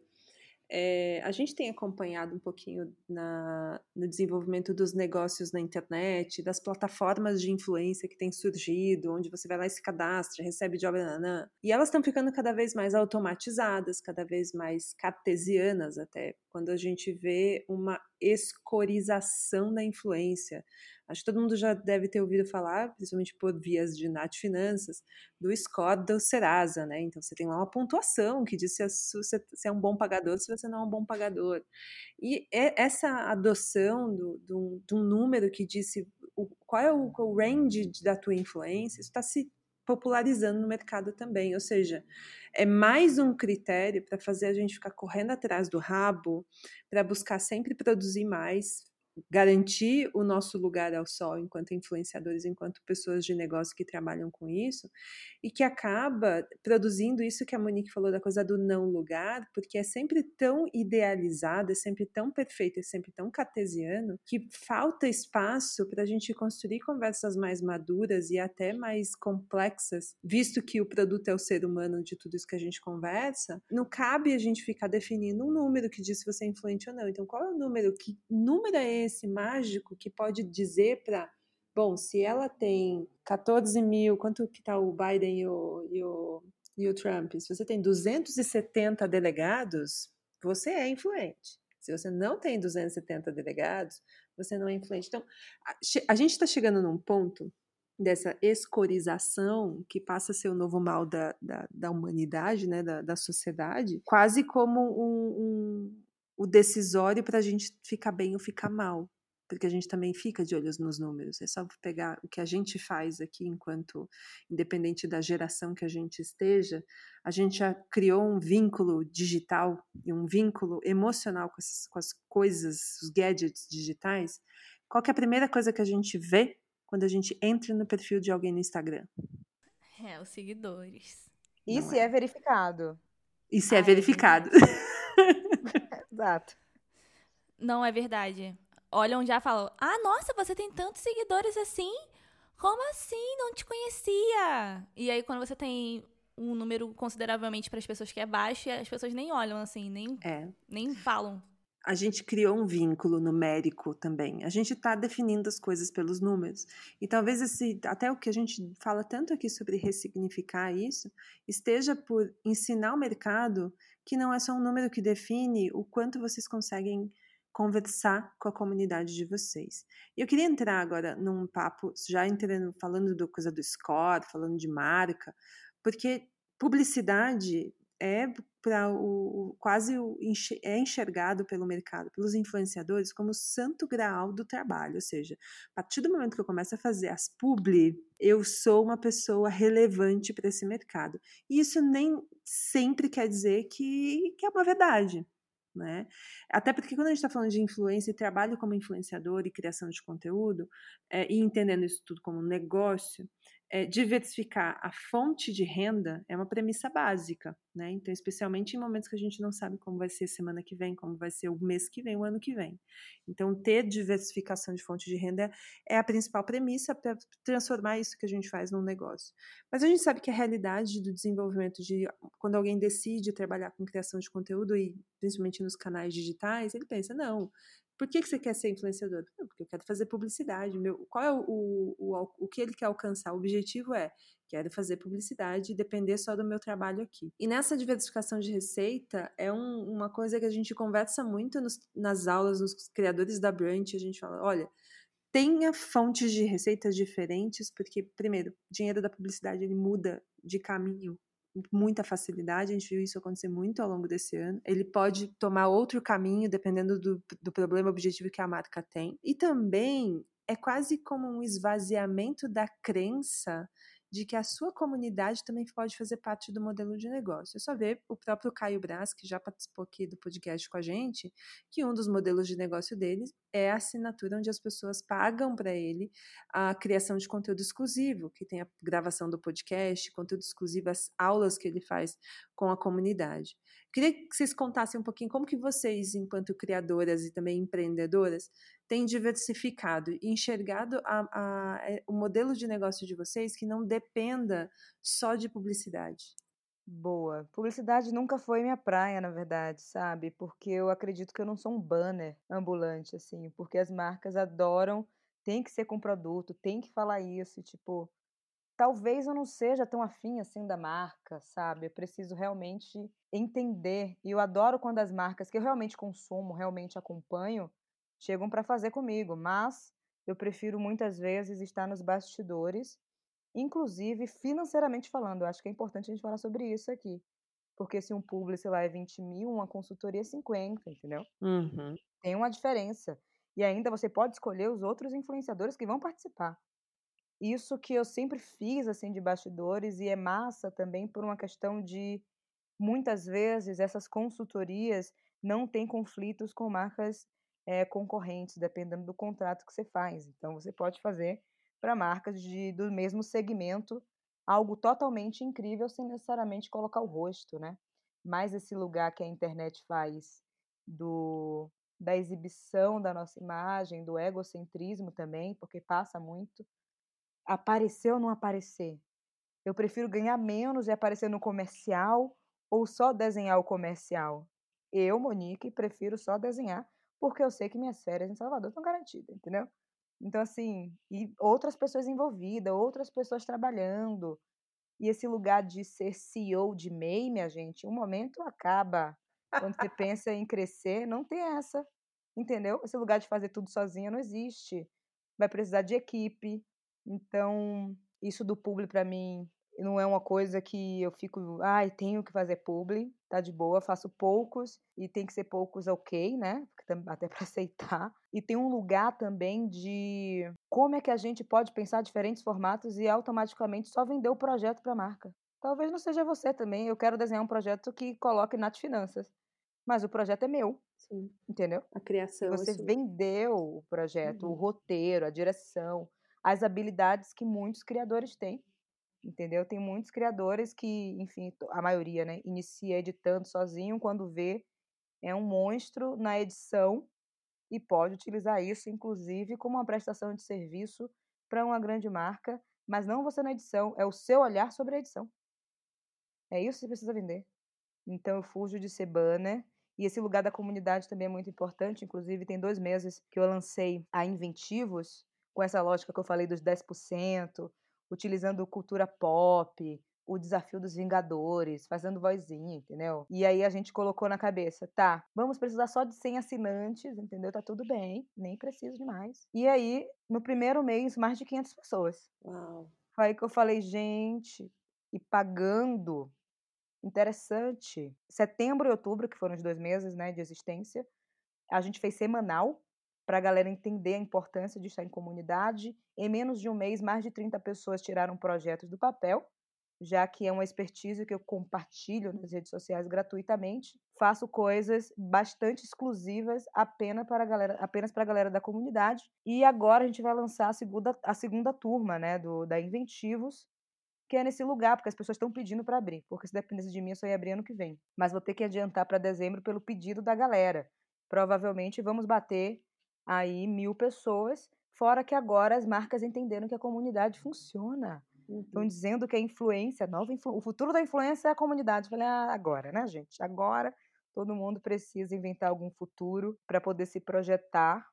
É, a gente tem acompanhado um pouquinho na, no desenvolvimento dos negócios na internet, das plataformas de influência que têm surgido, onde você vai lá e se cadastra, recebe job, nanã, e elas estão ficando cada vez mais automatizadas, cada vez mais cartesianas até, quando a gente vê uma escorização da influência. Acho que todo mundo já deve ter ouvido falar, principalmente por vias de Nat Finanças, do score do Serasa, né? Então você tem lá uma pontuação que diz se você é um bom pagador, se você não é um bom pagador. E essa adoção do, do, de um número que disse o, qual é o, o range da tua influência, isso está se popularizando no mercado também, ou seja, é mais um critério para fazer a gente ficar correndo atrás do rabo, para buscar sempre produzir mais, garantir o nosso lugar ao sol enquanto influenciadores, enquanto pessoas de negócio que trabalham com isso, e que acaba produzindo isso que a Monique falou da coisa do não lugar, porque é sempre tão idealizado, é sempre tão perfeito, é sempre tão cartesiano, que falta espaço para a gente construir conversas mais maduras e até mais complexas, visto que o produto é o ser humano de tudo isso que a gente conversa, não cabe a gente ficar definindo um número que diz se você é influente ou não. Então, qual é o número? Que número é esse mágico que pode dizer para bom, se ela tem 14 mil, quanto que está o Biden e o, e, o, e o Trump? Se você tem 270 delegados, você é influente. Se você não tem 270 delegados, você não é influente. Então, a, a gente está chegando num ponto dessa escorização que passa a ser o novo mal da, da, da humanidade, né, da, da sociedade, quase como um, um o decisório para a gente ficar bem ou ficar mal. Porque a gente também fica de olhos nos números. É só pegar o que a gente faz aqui, enquanto, independente da geração que a gente esteja, a gente já criou um vínculo digital e um vínculo emocional com, essas, com as coisas, os gadgets digitais. Qual é a primeira coisa que a gente vê quando a gente entra no perfil de alguém no Instagram? É, os seguidores. E se é. é verificado? E se é verificado. Exato. Não é verdade. Olham já falam: Ah, nossa, você tem tantos seguidores assim? Como assim? Não te conhecia. E aí, quando você tem um número consideravelmente para as pessoas que é baixo, as pessoas nem olham assim, nem, é. nem falam. A gente criou um vínculo numérico também. A gente está definindo as coisas pelos números. E talvez esse, até o que a gente fala tanto aqui sobre ressignificar isso, esteja por ensinar o mercado que não é só um número que define o quanto vocês conseguem conversar com a comunidade de vocês. Eu queria entrar agora num papo, já entrando, falando do coisa do score, falando de marca, porque publicidade é para o quase o, é enxergado pelo mercado, pelos influenciadores como o santo graal do trabalho, ou seja, a partir do momento que eu começo a fazer as publi, eu sou uma pessoa relevante para esse mercado. E isso nem sempre quer dizer que, que é uma verdade. Né? Até porque quando a gente está falando de influência e trabalho como influenciador e criação de conteúdo, é, e entendendo isso tudo como negócio, é, diversificar a fonte de renda é uma premissa básica, né? Então, especialmente em momentos que a gente não sabe como vai ser semana que vem, como vai ser o mês que vem, o ano que vem. Então, ter diversificação de fonte de renda é a principal premissa para transformar isso que a gente faz num negócio. Mas a gente sabe que a realidade do desenvolvimento de quando alguém decide trabalhar com criação de conteúdo e principalmente nos canais digitais, ele pensa, não, por que, que você quer ser influenciador? Não, porque eu quero fazer publicidade. Meu, qual é o, o, o, que ele quer alcançar? O objetivo é quero fazer publicidade e depender só do meu trabalho aqui. E nessa diversificação de receita é um, uma coisa que a gente conversa muito nos, nas aulas, nos criadores da Brunch, a gente fala, olha, tenha fontes de receitas diferentes, porque, primeiro, o dinheiro da publicidade ele muda de caminho muita facilidade, a gente viu isso acontecer muito ao longo desse ano. Ele pode tomar outro caminho dependendo do, do problema objetivo que a marca tem. E também é quase como um esvaziamento da crença de que a sua comunidade também pode fazer parte do modelo de negócio. É só ver o próprio Caio Braz, que já participou aqui do podcast com a gente, que um dos modelos de negócio deles é a assinatura onde as pessoas pagam para ele a criação de conteúdo exclusivo, que tem a gravação do podcast, conteúdo exclusivo, as aulas que ele faz com a comunidade. Queria que vocês contassem um pouquinho como que vocês, enquanto criadoras e também empreendedoras, têm diversificado e enxergado a, a, é, o modelo de negócio de vocês que não dependa só de publicidade. Boa. Publicidade nunca foi minha praia, na verdade, sabe? Porque eu acredito que eu não sou um banner ambulante, assim, porque as marcas adoram, tem que ser com produto, tem que falar isso, tipo, talvez eu não seja tão afim assim da marca, sabe? Eu preciso realmente entender. E eu adoro quando as marcas que eu realmente consumo, realmente acompanho, chegam para fazer comigo, mas eu prefiro muitas vezes estar nos bastidores, inclusive financeiramente falando. Eu acho que é importante a gente falar sobre isso aqui. Porque se um publi, sei lá, é 20 mil, uma consultoria é 50, entendeu? Uhum. Tem uma diferença. E ainda você pode escolher os outros influenciadores que vão participar. Isso que eu sempre fiz, assim, de bastidores, e é massa também por uma questão de, muitas vezes, essas consultorias não têm conflitos com marcas é, concorrentes, dependendo do contrato que você faz. Então, você pode fazer para marcas de, do mesmo segmento algo totalmente incrível sem necessariamente colocar o rosto, né? Mais esse lugar que a internet faz do da exibição da nossa imagem, do egocentrismo também, porque passa muito. Aparecer ou não aparecer? Eu prefiro ganhar menos e aparecer no comercial ou só desenhar o comercial? Eu, Monique, prefiro só desenhar porque eu sei que minhas férias em Salvador estão garantidas, entendeu? Então, assim, e outras pessoas envolvidas, outras pessoas trabalhando. E esse lugar de ser CEO de MEI, minha gente, um momento acaba. Quando você pensa em crescer, não tem essa, entendeu? Esse lugar de fazer tudo sozinha não existe. Vai precisar de equipe. Então, isso do público para mim não é uma coisa que eu fico, ai, tenho que fazer publi, tá de boa, faço poucos e tem que ser poucos ok, né? Até para aceitar. E tem um lugar também de como é que a gente pode pensar diferentes formatos e automaticamente só vender o projeto para a marca. Talvez não seja você também. Eu quero desenhar um projeto que coloque nas finanças, mas o projeto é meu. Sim. Entendeu? A criação. Você assim. vendeu o projeto, uhum. o roteiro, a direção, as habilidades que muitos criadores têm entendeu? Tem muitos criadores que, enfim, a maioria, né, inicia editando sozinho, quando vê é um monstro na edição e pode utilizar isso, inclusive, como uma prestação de serviço para uma grande marca, mas não você na edição, é o seu olhar sobre a edição. É isso que você precisa vender. Então eu fujo de ser banner. E esse lugar da comunidade também é muito importante. Inclusive, tem dois meses que eu lancei a Inventivos, com essa lógica que eu falei dos 10%, utilizando cultura pop, o desafio dos Vingadores, fazendo vozinha, entendeu? E aí a gente colocou na cabeça, tá, vamos precisar só de 100 assinantes, entendeu? Tá tudo bem, nem preciso de mais. E aí, no primeiro mês, mais de 500 pessoas. Uau. Foi aí que eu falei, gente, e pagando interessante. Setembro e outubro, que foram os dois meses né, de existência, a gente fez semanal para a galera entender a importância de estar em comunidade. Em menos de um mês, mais de 30 pessoas tiraram projetos do papel, já que é uma expertise que eu compartilho nas redes sociais gratuitamente. Faço coisas bastante exclusivas apenas para a galera, apenas para a galera da comunidade. E agora a gente vai lançar a segunda, a segunda turma né, do, da Inventivos, que é nesse lugar, porque as pessoas estão pedindo para abrir. Porque se dependesse de mim, eu só ia abrir ano que vem. Mas vou ter que adiantar para dezembro pelo pedido da galera. Provavelmente vamos bater aí mil pessoas, fora que agora as marcas entenderam que a comunidade funciona. Estão uhum. dizendo que a influência, nova influ... o futuro da influência é a comunidade. falei, ah, agora, né, gente? Agora todo mundo precisa inventar algum futuro para poder se projetar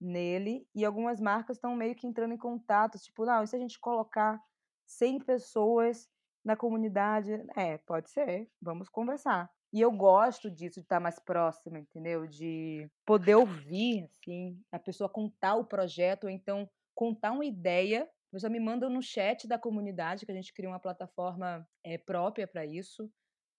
nele. E algumas marcas estão meio que entrando em contato, tipo, não, e se a gente colocar 100 pessoas na comunidade? É, pode ser, vamos conversar. E eu gosto disso, de estar mais próxima, entendeu? De poder ouvir, assim, a pessoa contar o projeto, ou então contar uma ideia. A pessoa me manda no chat da comunidade, que a gente cria uma plataforma é, própria para isso.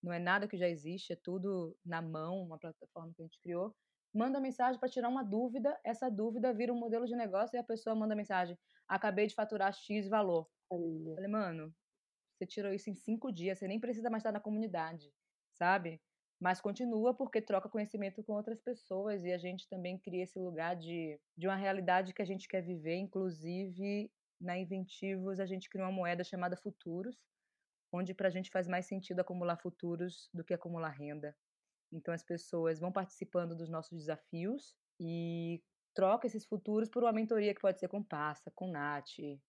Não é nada que já existe, é tudo na mão, uma plataforma que a gente criou. Manda mensagem para tirar uma dúvida, essa dúvida vira um modelo de negócio e a pessoa manda mensagem: acabei de faturar X valor. Olha. Falei, mano, você tirou isso em cinco dias, você nem precisa mais estar na comunidade sabe? Mas continua porque troca conhecimento com outras pessoas e a gente também cria esse lugar de, de uma realidade que a gente quer viver. Inclusive, na Inventivos, a gente criou uma moeda chamada Futuros, onde para a gente faz mais sentido acumular futuros do que acumular renda. Então, as pessoas vão participando dos nossos desafios e troca esses futuros por uma mentoria que pode ser com Passa, com Nath,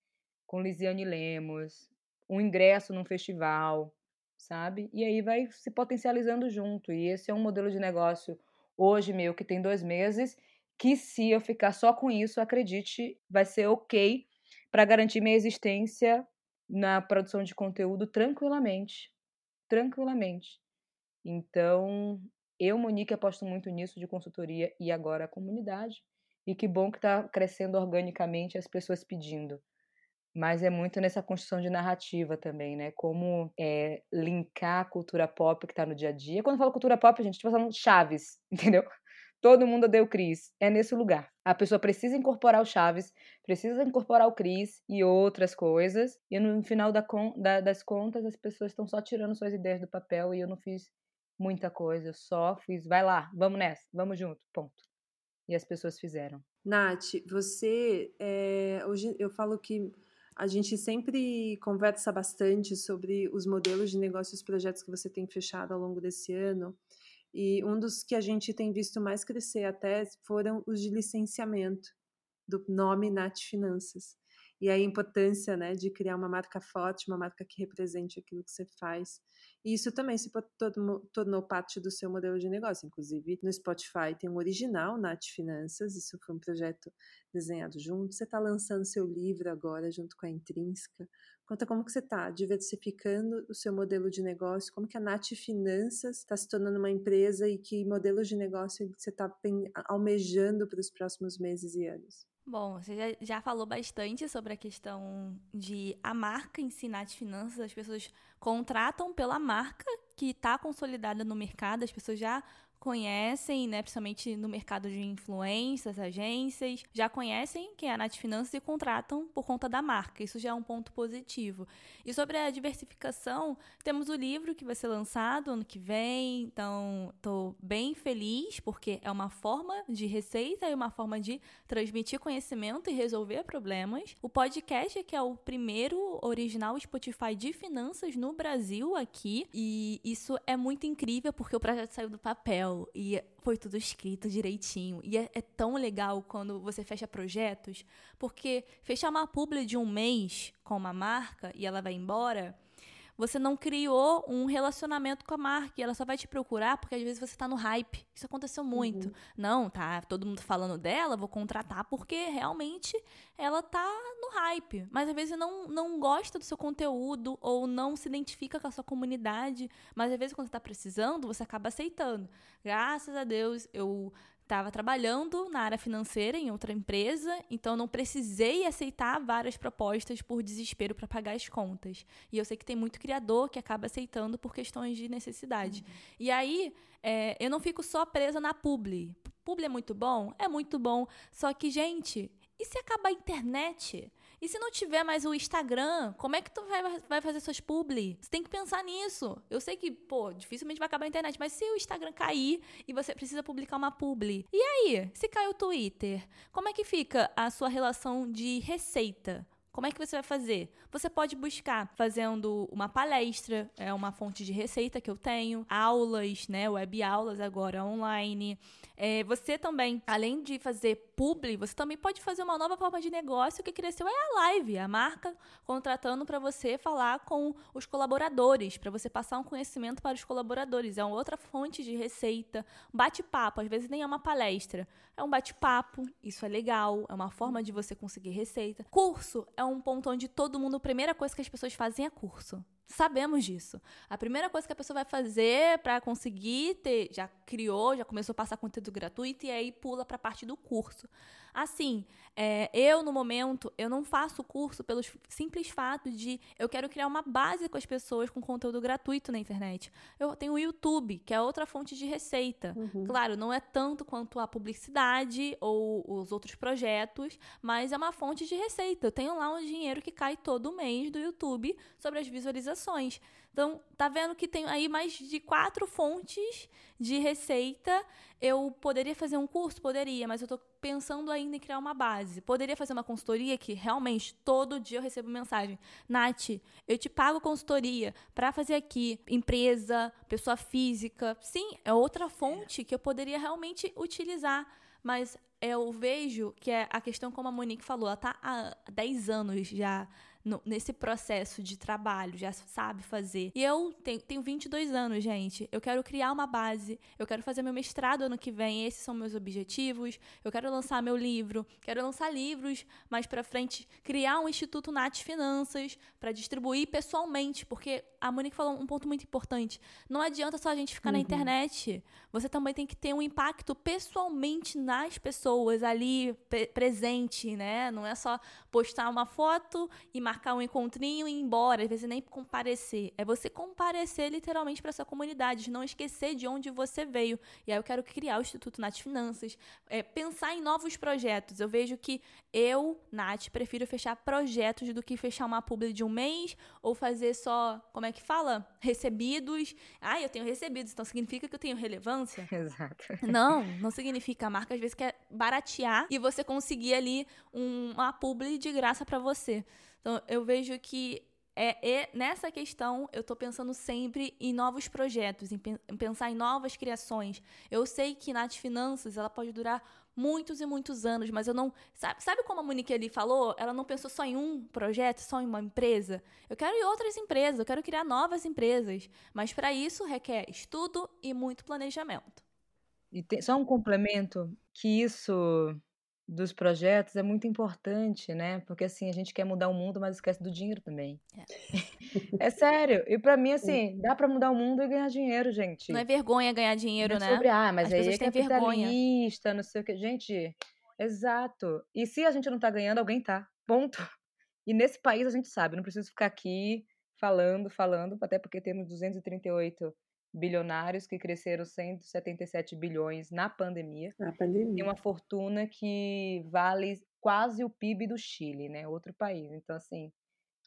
com Lisiane Lemos, um ingresso num festival, sabe? E aí vai se potencializando junto. E esse é um modelo de negócio hoje meu que tem dois meses, que se eu ficar só com isso, acredite, vai ser ok para garantir minha existência na produção de conteúdo tranquilamente. Tranquilamente. Então, eu, Monique, aposto muito nisso de consultoria e agora a comunidade. E que bom que está crescendo organicamente as pessoas pedindo mas é muito nessa construção de narrativa também, né? Como é, linkar a cultura pop que está no dia a dia. Quando eu falo cultura pop, gente está falando Chaves, entendeu? Todo mundo odeia o Cris. É nesse lugar. A pessoa precisa incorporar o Chaves, precisa incorporar o Cris e outras coisas. E no final da, da, das contas, as pessoas estão só tirando suas ideias do papel e eu não fiz muita coisa. Eu só fiz, vai lá, vamos nessa, vamos junto, ponto. E as pessoas fizeram. Nath, você. É, hoje eu falo que a gente sempre conversa bastante sobre os modelos de negócios projetos que você tem fechado ao longo desse ano. E um dos que a gente tem visto mais crescer até foram os de licenciamento do nome Nat Finanças e a importância né, de criar uma marca forte, uma marca que represente aquilo que você faz. E isso também se tornou parte do seu modelo de negócio. Inclusive, no Spotify tem um original, Nath Finanças, isso foi um projeto desenhado junto. Você está lançando seu livro agora, junto com a Intrínseca. Conta como que você está diversificando o seu modelo de negócio, como que a Nath Finanças está se tornando uma empresa e que modelos de negócio você está almejando para os próximos meses e anos. Bom, você já, já, falou bastante sobre a questão de a marca ensinar de finanças. As pessoas contratam pela marca que está consolidada no mercado, as pessoas já conhecem, né, principalmente no mercado de influências, agências, já conhecem quem é a Nath Finanças e contratam por conta da marca. Isso já é um ponto positivo. E sobre a diversificação, temos o livro que vai ser lançado ano que vem, então estou bem feliz porque é uma forma de receita e uma forma de transmitir conhecimento e resolver problemas. O podcast que é o primeiro original Spotify de finanças no Brasil aqui, e isso é muito incrível porque o projeto saiu do papel papel e foi tudo escrito direitinho. E é, é, tão legal quando você fecha projetos, porque fechar uma publi de um mês com uma marca e ela vai embora você não criou um relacionamento com a marca e ela só vai te procurar porque às vezes você está no hype. Isso aconteceu muito. Uhum. Não, tá todo mundo falando dela, vou contratar porque realmente ela tá no hype. Mas às vezes não, não gosta do seu conteúdo ou não se identifica com a sua comunidade. Mas às vezes quando você tá precisando, você acaba aceitando. Graças a Deus, eu estava trabalhando na área financeira em outra empresa, então não precisei aceitar várias propostas por desespero para pagar as contas. E eu sei que tem muito criador que acaba aceitando por questões de necessidade. Uhum. E aí, é, eu não fico só presa na publi. Publi é muito bom? É muito bom. Só que, gente, e se acabar a internet? E se não tiver mais o Instagram, como é que tu vai, vai fazer suas publi? Você tem que pensar nisso. Eu sei que, pô, dificilmente vai acabar a internet, mas se o Instagram cair e você precisa publicar uma publi, e aí? Se cai o Twitter, como é que fica a sua relação de receita? Como é que você vai fazer? Você pode buscar fazendo uma palestra, é uma fonte de receita que eu tenho, aulas, né, web aulas agora online. É, você também, além de fazer publi, você também pode fazer uma nova forma de negócio que cresceu é a live, a marca contratando para você falar com os colaboradores, para você passar um conhecimento para os colaboradores. É uma outra fonte de receita, bate-papo, às vezes nem é uma palestra, é um bate-papo, isso é legal, é uma forma de você conseguir receita. Curso é um ponto onde todo mundo, a primeira coisa que as pessoas fazem é curso. Sabemos disso. A primeira coisa que a pessoa vai fazer para conseguir ter, já criou, já começou a passar conteúdo gratuito e aí pula para a parte do curso. Assim, é, eu no momento eu não faço curso pelo simples fato de eu quero criar uma base com as pessoas com conteúdo gratuito na internet. Eu tenho o YouTube, que é outra fonte de receita. Uhum. Claro, não é tanto quanto a publicidade ou os outros projetos, mas é uma fonte de receita. Eu tenho lá um dinheiro que cai todo mês do YouTube sobre as visualizações. Então, tá vendo que tem aí mais de quatro fontes de receita. Eu poderia fazer um curso? Poderia, mas eu tô pensando ainda em criar uma base. Poderia fazer uma consultoria que realmente todo dia eu recebo mensagem. Nath, eu te pago consultoria para fazer aqui. Empresa, pessoa física. Sim, é outra fonte que eu poderia realmente utilizar. Mas eu vejo que é a questão, como a Monique falou, ela tá há 10 anos já no, nesse processo de trabalho, já sabe fazer. E eu tenho, tenho 22 anos, gente. Eu quero criar uma base, eu quero fazer meu mestrado ano que vem, esses são meus objetivos. Eu quero lançar meu livro, quero lançar livros mais para frente, criar um Instituto Nat Finanças para distribuir pessoalmente, porque a Monique falou um ponto muito importante. Não adianta só a gente ficar uhum. na internet. Você também tem que ter um impacto pessoalmente nas pessoas ali presente, né? Não é só postar uma foto e marcar marcar um encontrinho e ir embora, às vezes nem comparecer. É você comparecer literalmente para sua comunidade, não esquecer de onde você veio. E aí eu quero criar o Instituto Nath Finanças, é, pensar em novos projetos. Eu vejo que eu, Nath, prefiro fechar projetos do que fechar uma publi de um mês ou fazer só, como é que fala? Recebidos. Ah, eu tenho recebidos, então significa que eu tenho relevância? Exato. Não, não significa. A marca às vezes quer baratear e você conseguir ali um, uma publi de graça para você. Então, eu vejo que é, é, nessa questão eu estou pensando sempre em novos projetos, em, em, pensar em novas criações. Eu sei que Nath Finanças ela pode durar muitos e muitos anos, mas eu não. Sabe, sabe como a Monique ali falou? Ela não pensou só em um projeto, só em uma empresa. Eu quero ir outras empresas, eu quero criar novas empresas. Mas para isso requer estudo e muito planejamento. E tem, só um complemento que isso dos projetos é muito importante, né? Porque assim, a gente quer mudar o mundo, mas esquece do dinheiro também. É, é sério. E para mim, assim, dá para mudar o mundo e ganhar dinheiro, gente. Não é vergonha ganhar dinheiro, não é né? Sobre, ah, mas As aí é capitalista, vergonha. não sei o que. Gente, exato. E se a gente não tá ganhando, alguém tá. Ponto. E nesse país a gente sabe, não preciso ficar aqui falando, falando, até porque temos 238 bilionários que cresceram 177 bilhões na pandemia. Na pandemia. Tem uma fortuna que vale quase o PIB do Chile, né? Outro país. Então, assim,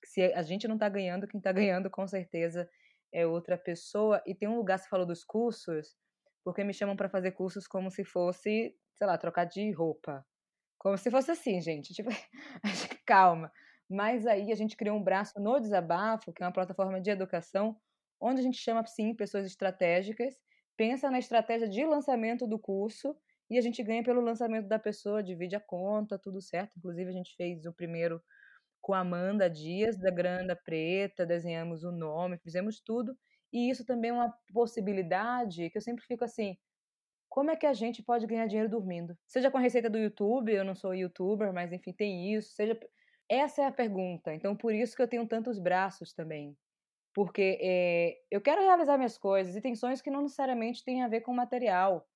se a gente não está ganhando, quem está ganhando com certeza é outra pessoa. E tem um lugar, você falou dos cursos, porque me chamam para fazer cursos como se fosse, sei lá, trocar de roupa. Como se fosse assim, gente. Tipo, calma. Mas aí a gente criou um braço no Desabafo, que é uma plataforma de educação, onde a gente chama, sim, pessoas estratégicas, pensa na estratégia de lançamento do curso e a gente ganha pelo lançamento da pessoa, divide a conta, tudo certo. Inclusive, a gente fez o primeiro com a Amanda Dias, da Granda Preta, desenhamos o nome, fizemos tudo. E isso também é uma possibilidade que eu sempre fico assim: como é que a gente pode ganhar dinheiro dormindo? Seja com a receita do YouTube, eu não sou youtuber, mas enfim, tem isso. Seja. Essa é a pergunta. Então, por isso que eu tenho tantos braços também porque é, eu quero realizar minhas coisas e tem sonhos que não necessariamente têm a ver com material.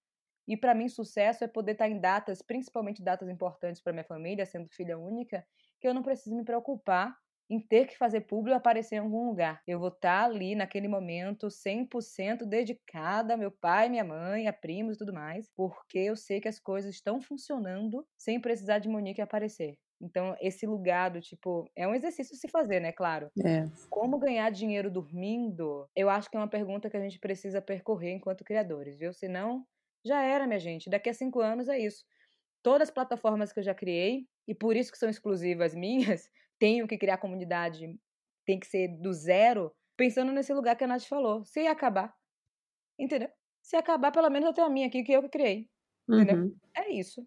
E para mim, sucesso é poder estar em datas, principalmente datas importantes para minha família, sendo filha única, que eu não preciso me preocupar em ter que fazer público aparecer em algum lugar. Eu vou estar ali naquele momento 100% dedicada a meu pai, minha mãe, a primos e tudo mais, porque eu sei que as coisas estão funcionando sem precisar de Monique aparecer. Então, esse lugar do tipo, é um exercício se fazer, né? Claro. É. Como ganhar dinheiro dormindo? Eu acho que é uma pergunta que a gente precisa percorrer enquanto criadores, viu? Senão, já era, minha gente. Daqui a cinco anos é isso. Todas as plataformas que eu já criei, e por isso que são exclusivas minhas, tenho que criar comunidade, tem que ser do zero, pensando nesse lugar que a Nath falou. Se acabar, entendeu? Se acabar, pelo menos eu tenho a minha aqui, que eu que criei. Entendeu? Uhum. É isso.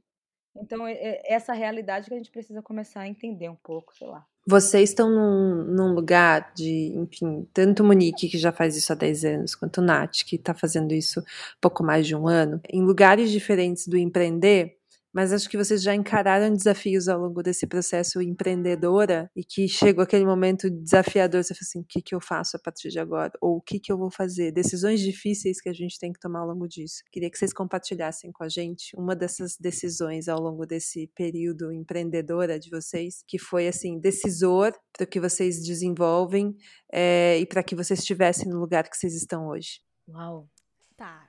Então, é, é essa realidade que a gente precisa começar a entender um pouco, sei lá. Vocês estão num, num lugar de, enfim, tanto Monique, que já faz isso há 10 anos, quanto Nath, que está fazendo isso pouco mais de um ano, em lugares diferentes do empreender, mas acho que vocês já encararam desafios ao longo desse processo empreendedora e que chegou aquele momento desafiador, você fala assim, o que, que eu faço a partir de agora? Ou o que, que eu vou fazer? Decisões difíceis que a gente tem que tomar ao longo disso. Queria que vocês compartilhassem com a gente uma dessas decisões ao longo desse período empreendedora de vocês, que foi, assim, decisor para o que vocês desenvolvem é, e para que vocês estivessem no lugar que vocês estão hoje. Uau! Tá,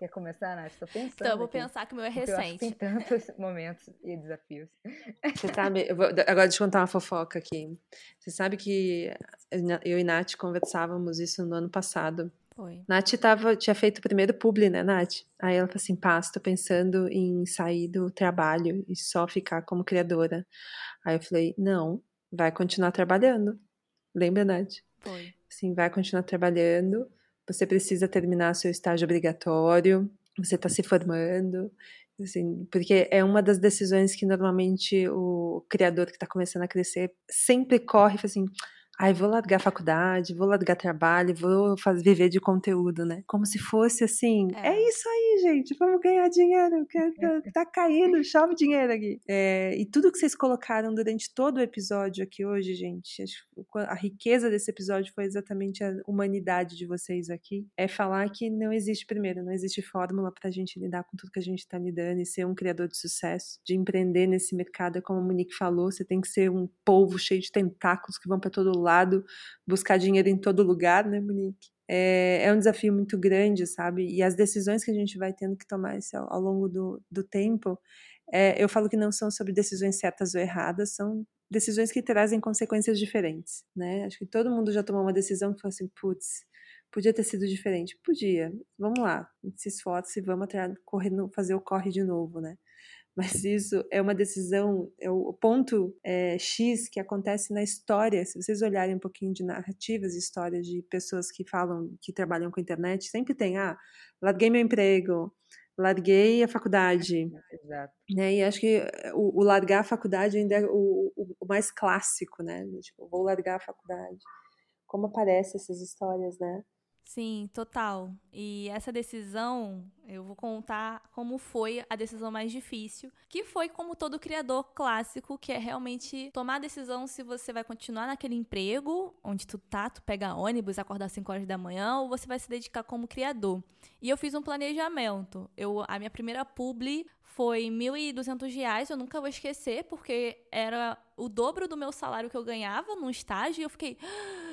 Quer começar, Nath? Estou pensando. Então, eu vou aqui, pensar que o meu é recente. tem tantos momentos e desafios. Você sabe, eu vou, agora deixa eu contar uma fofoca aqui. Você sabe que eu e Nath conversávamos isso no ano passado. Foi. Nath tava, tinha feito o primeiro publi, né, Nath? Aí ela falou assim: pá, estou pensando em sair do trabalho e só ficar como criadora. Aí eu falei: não, vai continuar trabalhando. Lembra, Nath? Foi. Sim, vai continuar trabalhando você precisa terminar seu estágio obrigatório, você está se formando, assim, porque é uma das decisões que normalmente o criador que está começando a crescer sempre corre, assim, ai, vou largar a faculdade, vou largar trabalho, vou fazer, viver de conteúdo, né? Como se fosse assim, é, é isso aí, gente, vamos ganhar dinheiro, tá, tá caindo, chove dinheiro aqui. É, e tudo que vocês colocaram durante todo o episódio aqui hoje, gente, a riqueza desse episódio foi exatamente a humanidade de vocês aqui. É falar que não existe, primeiro, não existe fórmula pra gente lidar com tudo que a gente tá lidando e ser um criador de sucesso, de empreender nesse mercado, é como a Monique falou, você tem que ser um polvo cheio de tentáculos que vão para todo lado lado, buscar dinheiro em todo lugar, né, Monique? É, é, um desafio muito grande, sabe? E as decisões que a gente vai tendo que tomar ao, ao longo do, do tempo, é, eu falo que não são sobre decisões certas ou erradas, são decisões que trazem consequências diferentes, né? Acho que todo mundo já tomou uma decisão que falou assim, putz, podia ter sido diferente. Podia, vamos lá, se esforça e vamos correr, fazer o corre de novo, né? Mas isso é uma decisão, é o ponto é, X que acontece na história. Se vocês olharem um pouquinho de narrativas, histórias de pessoas que falam, que trabalham com internet, sempre tem, ah, larguei meu emprego, larguei a faculdade. Exato. Né? E acho que o, o largar a faculdade ainda é o, o, o, mais clássico, né? Tipo, vou largar a faculdade. Como aparecem essas histórias, né? Sim, total. E essa decisão, eu vou contar como foi a decisão mais difícil, que foi como todo criador clássico, que é realmente tomar a decisão se você vai continuar naquele emprego, onde tu tá, tu pega ônibus, acordar às 5 horas da manhã, ou você vai se dedicar como criador. E eu fiz um planejamento. Eu, a minha primeira publi foi R$ 1.200, eu nunca vou esquecer, porque era o dobro do meu salário que eu ganhava num estágio, e eu fiquei...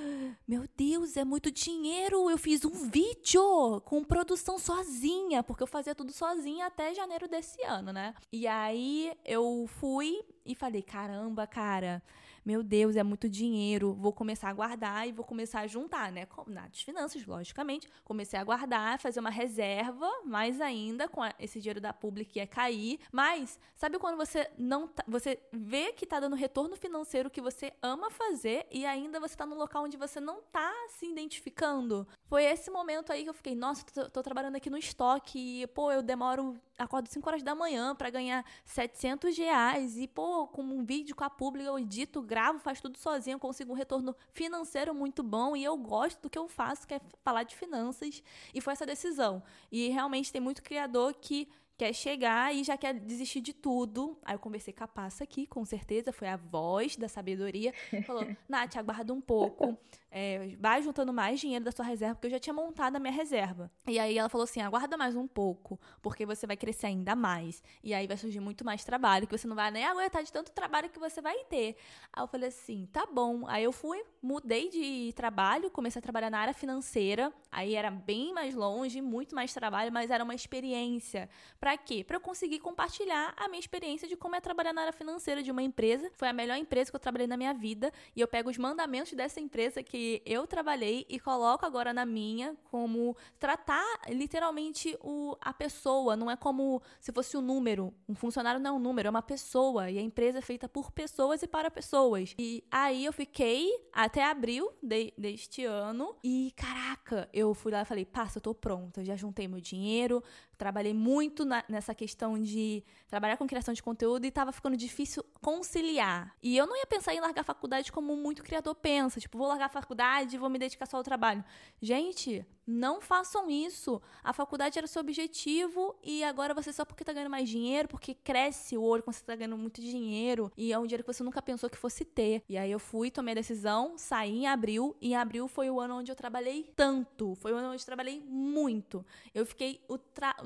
Meu Deus, é muito dinheiro. Eu fiz um vídeo com produção sozinha, porque eu fazia tudo sozinha até janeiro desse ano, né? E aí eu fui e falei: caramba, cara meu Deus, é muito dinheiro, vou começar a guardar e vou começar a juntar, né? Nas finanças, logicamente. Comecei a guardar, fazer uma reserva, mais ainda, com esse dinheiro da pública que ia cair. Mas, sabe quando você não tá, você vê que tá dando retorno financeiro que você ama fazer e ainda você tá num local onde você não tá se identificando? Foi esse momento aí que eu fiquei, nossa, tô, tô trabalhando aqui no estoque e, pô, eu demoro acordo 5 horas da manhã para ganhar 700 reais e, pô, com um vídeo com a pública eu edito, gravo, faço tudo sozinho, consigo um retorno financeiro muito bom e eu gosto do que eu faço, que é falar de finanças. E foi essa decisão. E realmente tem muito criador que quer chegar e já quer desistir de tudo. Aí eu conversei com a Passa aqui, com certeza, foi a voz da sabedoria. Falou, Nath, aguarda um pouco, é, vai juntando mais dinheiro da sua reserva, porque eu já tinha montado a minha reserva. E aí ela falou assim: aguarda mais um pouco, porque você vai crescer ainda mais. E aí vai surgir muito mais trabalho, que você não vai nem aguentar de tanto trabalho que você vai ter. Aí eu falei assim: tá bom. Aí eu fui, mudei de trabalho, comecei a trabalhar na área financeira. Aí era bem mais longe, muito mais trabalho, mas era uma experiência. Para quê? Para eu conseguir compartilhar a minha experiência de como é trabalhar na área financeira de uma empresa. Foi a melhor empresa que eu trabalhei na minha vida. E eu pego os mandamentos dessa empresa que que eu trabalhei e coloco agora na minha como tratar literalmente o, a pessoa, não é como se fosse um número. Um funcionário não é um número, é uma pessoa. E a empresa é feita por pessoas e para pessoas. E aí eu fiquei até abril de, deste ano. E caraca, eu fui lá e falei: passa, eu tô pronta. Já juntei meu dinheiro, trabalhei muito na, nessa questão de trabalhar com criação de conteúdo e estava ficando difícil conciliar. E eu não ia pensar em largar a faculdade como muito criador pensa, tipo, vou largar a faculdade e vou me dedicar só ao trabalho. Gente, não façam isso. A faculdade era o seu objetivo e agora você só porque tá ganhando mais dinheiro, porque cresce o olho quando você tá ganhando muito dinheiro e é um dinheiro que você nunca pensou que fosse ter. E aí eu fui, tomei a decisão, saí em abril e em abril foi o ano onde eu trabalhei tanto. Foi o ano onde eu trabalhei muito. Eu fiquei o,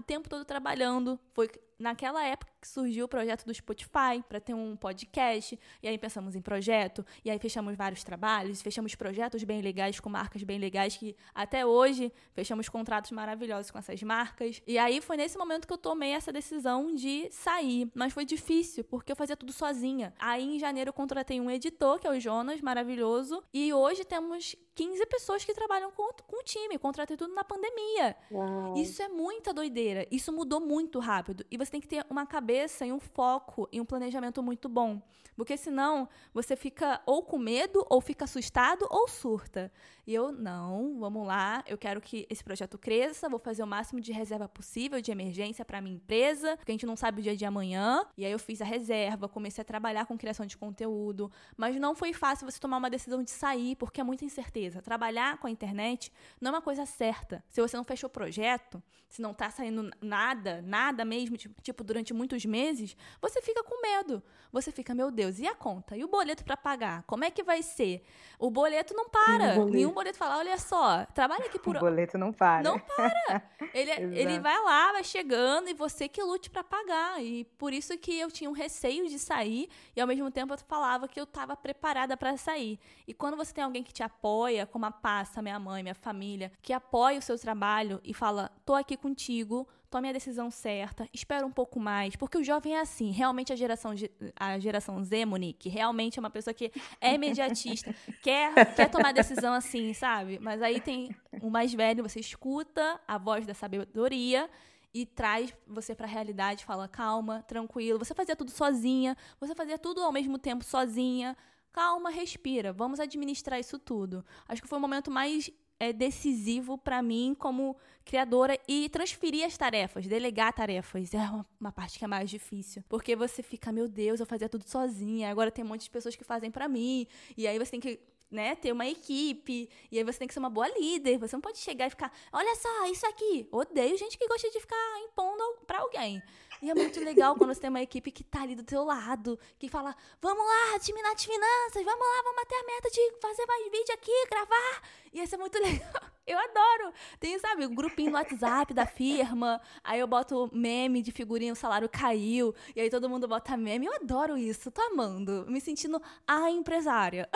o tempo todo trabalhando. Foi naquela época que surgiu o projeto do Spotify para ter um podcast, e aí pensamos em projeto, e aí fechamos vários trabalhos, fechamos projetos bem legais com marcas bem legais que até hoje fechamos contratos maravilhosos com essas marcas. E aí foi nesse momento que eu tomei essa decisão de sair, mas foi difícil porque eu fazia tudo sozinha. Aí em janeiro eu contratei um editor, que é o Jonas, maravilhoso, e hoje temos 15 pessoas que trabalham com, com o time. Contratei tudo na pandemia. Uau. Isso é muita doideira. Isso mudou muito rápido. E você tem que ter uma cabeça e um foco e um planejamento muito bom. Porque senão você fica ou com medo, ou fica assustado, ou surta. E eu, não, vamos lá, eu quero que esse projeto cresça, vou fazer o máximo de reserva possível de emergência para minha empresa, porque a gente não sabe o dia de amanhã. E aí eu fiz a reserva, comecei a trabalhar com criação de conteúdo. Mas não foi fácil você tomar uma decisão de sair, porque é muita incerteza. Trabalhar com a internet não é uma coisa certa. Se você não fechou o projeto, se não tá saindo nada, nada mesmo, tipo, tipo durante muitos meses, você fica com medo. Você fica, meu Deus, e a conta? E o boleto para pagar? Como é que vai ser? O boleto não para. Boleto. Nenhum boleto fala, olha só, trabalha aqui por... O boleto não para. Não para. Ele, ele vai lá, vai chegando e você que lute para pagar. E por isso que eu tinha um receio de sair e ao mesmo tempo eu falava que eu estava preparada para sair. E quando você tem alguém que te apoia, como a Passa, minha mãe, minha família, que apoia o seu trabalho e fala, tô aqui contigo, tome a decisão certa, espera um pouco mais, porque o jovem é assim, realmente a geração, a geração Z, Monique, realmente é uma pessoa que é imediatista, quer, quer tomar decisão assim, sabe? Mas aí tem o mais velho, você escuta a voz da sabedoria e traz você para a realidade, fala calma, tranquilo, você fazia tudo sozinha, você fazia tudo ao mesmo tempo sozinha, calma, respira, vamos administrar isso tudo. Acho que foi o momento mais é decisivo para mim como criadora e transferir as tarefas, delegar tarefas. É uma, uma, parte que é mais difícil. Porque você fica, meu Deus, eu fazia tudo sozinha, agora tem um monte de pessoas que fazem para mim. E aí você tem que né, ter uma equipe, e aí você tem que ser uma boa líder. Você não pode chegar e ficar, olha só, isso aqui. Odeio gente que gosta de ficar impondo para alguém. E é muito legal quando você tem uma equipe que tá ali do teu lado, que fala, vamos lá, time nas finanças, vamos lá, vamos bater a meta de fazer mais vídeo aqui, gravar. E isso é muito legal. Eu adoro. Tem, sabe, um grupinho no WhatsApp da firma, aí eu boto meme de figurinha, o salário caiu, e aí todo mundo bota meme. Eu adoro isso, tô amando. Me sentindo a empresária.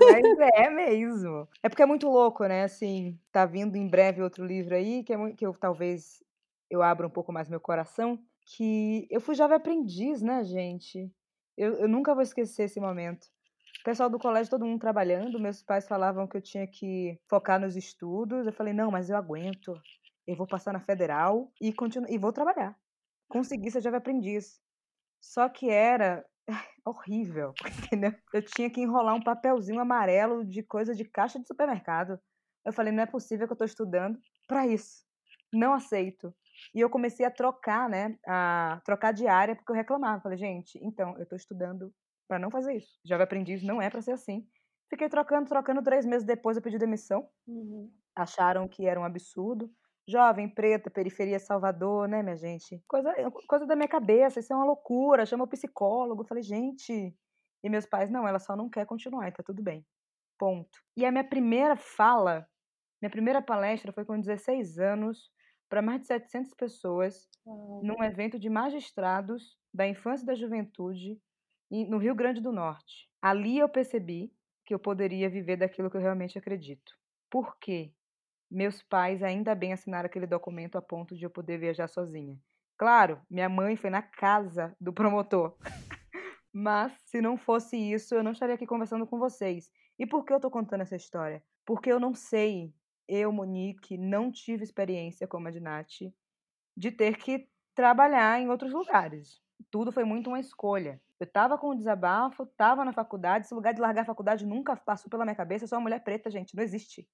Mas é mesmo. É porque é muito louco, né? Assim, tá vindo em breve outro livro aí, que, é, que eu talvez eu abro um pouco mais meu coração, que eu fui jovem aprendiz, né, gente? Eu, eu nunca vou esquecer esse momento. O pessoal do colégio, todo mundo trabalhando, meus pais falavam que eu tinha que focar nos estudos. Eu falei, não, mas eu aguento. Eu vou passar na federal e, continuo, e vou trabalhar. Consegui ser jovem aprendiz. Só que era horrível, entendeu? Eu tinha que enrolar um papelzinho amarelo de coisa de caixa de supermercado. Eu falei, não é possível que eu estou estudando para isso. Não aceito. E eu comecei a trocar, né? A trocar de área, porque eu reclamava. Falei, gente, então, eu tô estudando para não fazer isso. Jovem aprendiz não é para ser assim. Fiquei trocando, trocando. Três meses depois eu pedi demissão. Uhum. Acharam que era um absurdo. Jovem, preta, periferia Salvador, né, minha gente? Coisa, coisa da minha cabeça, isso é uma loucura. Chama o psicólogo. Falei, gente. E meus pais, não, ela só não quer continuar, e tá tudo bem ponto. E a minha primeira fala, minha primeira palestra foi com 16 anos, para mais de 700 pessoas, num evento de magistrados da infância e da juventude no Rio Grande do Norte. Ali eu percebi que eu poderia viver daquilo que eu realmente acredito. Por quê? Meus pais ainda bem assinaram aquele documento a ponto de eu poder viajar sozinha. Claro, minha mãe foi na casa do promotor. Mas se não fosse isso, eu não estaria aqui conversando com vocês. E por que eu tô contando essa história? Porque eu não sei, eu, Monique, não tive experiência como a de Nath, de ter que trabalhar em outros lugares. Tudo foi muito uma escolha. Eu tava com o desabafo, tava na faculdade, esse lugar de largar a faculdade nunca passou pela minha cabeça, eu sou uma mulher preta, gente, não existe.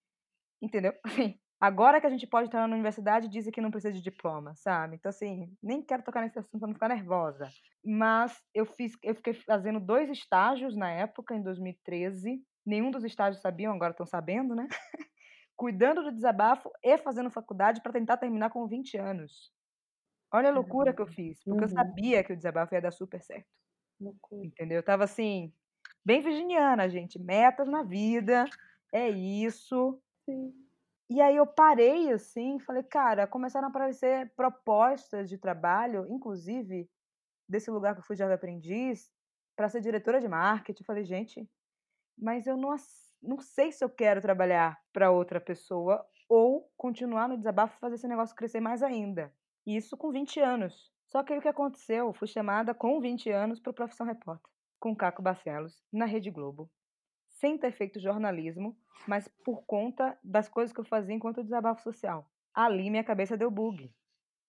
Entendeu? Assim, agora que a gente pode entrar na universidade, dizem que não precisa de diploma, sabe? Então, assim, nem quero tocar nesse assunto pra não ficar nervosa. Mas eu fiz, eu fiquei fazendo dois estágios na época, em 2013. Nenhum dos estágios sabiam, agora estão sabendo, né? Cuidando do desabafo e fazendo faculdade para tentar terminar com 20 anos. Olha a loucura que eu fiz, porque uhum. eu sabia que o desabafo ia dar super certo. Loucura. Entendeu? Eu tava assim, bem virginiana, gente. Metas na vida, é isso. Sim. E aí eu parei assim, falei, cara, começaram a aparecer propostas de trabalho, inclusive desse lugar que eu fui Jovem Aprendiz, para ser diretora de marketing. falei, gente, mas eu não, não sei se eu quero trabalhar para outra pessoa ou continuar no desabafo e fazer esse negócio crescer mais ainda. Isso com 20 anos. Só que aí o que aconteceu? Fui chamada com 20 anos para o Profissão Repórter, com Caco Barcelos, na Rede Globo sem ter feito jornalismo, mas por conta das coisas que eu fazia enquanto desabafo social. Ali minha cabeça deu bug,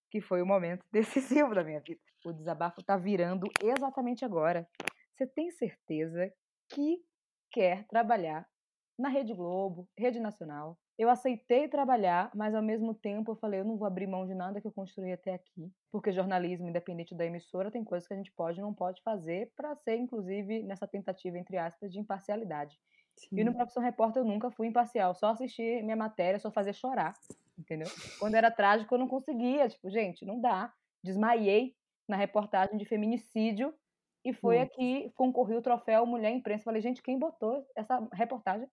que foi o momento decisivo da minha vida. O desabafo está virando exatamente agora. Você tem certeza que quer trabalhar na Rede Globo, Rede Nacional. Eu aceitei trabalhar, mas ao mesmo tempo eu falei, eu não vou abrir mão de nada que eu construí até aqui, porque jornalismo independente da emissora tem coisas que a gente pode e não pode fazer para ser inclusive nessa tentativa entre aspas de imparcialidade. Sim. E no Profissão Repórter eu nunca fui imparcial, só assistir minha matéria, só fazer chorar, entendeu? Quando era trágico eu não conseguia, tipo, gente, não dá. Desmaiei na reportagem de feminicídio e foi aqui concorri o troféu Mulher Imprensa. Falei, gente, quem botou essa reportagem?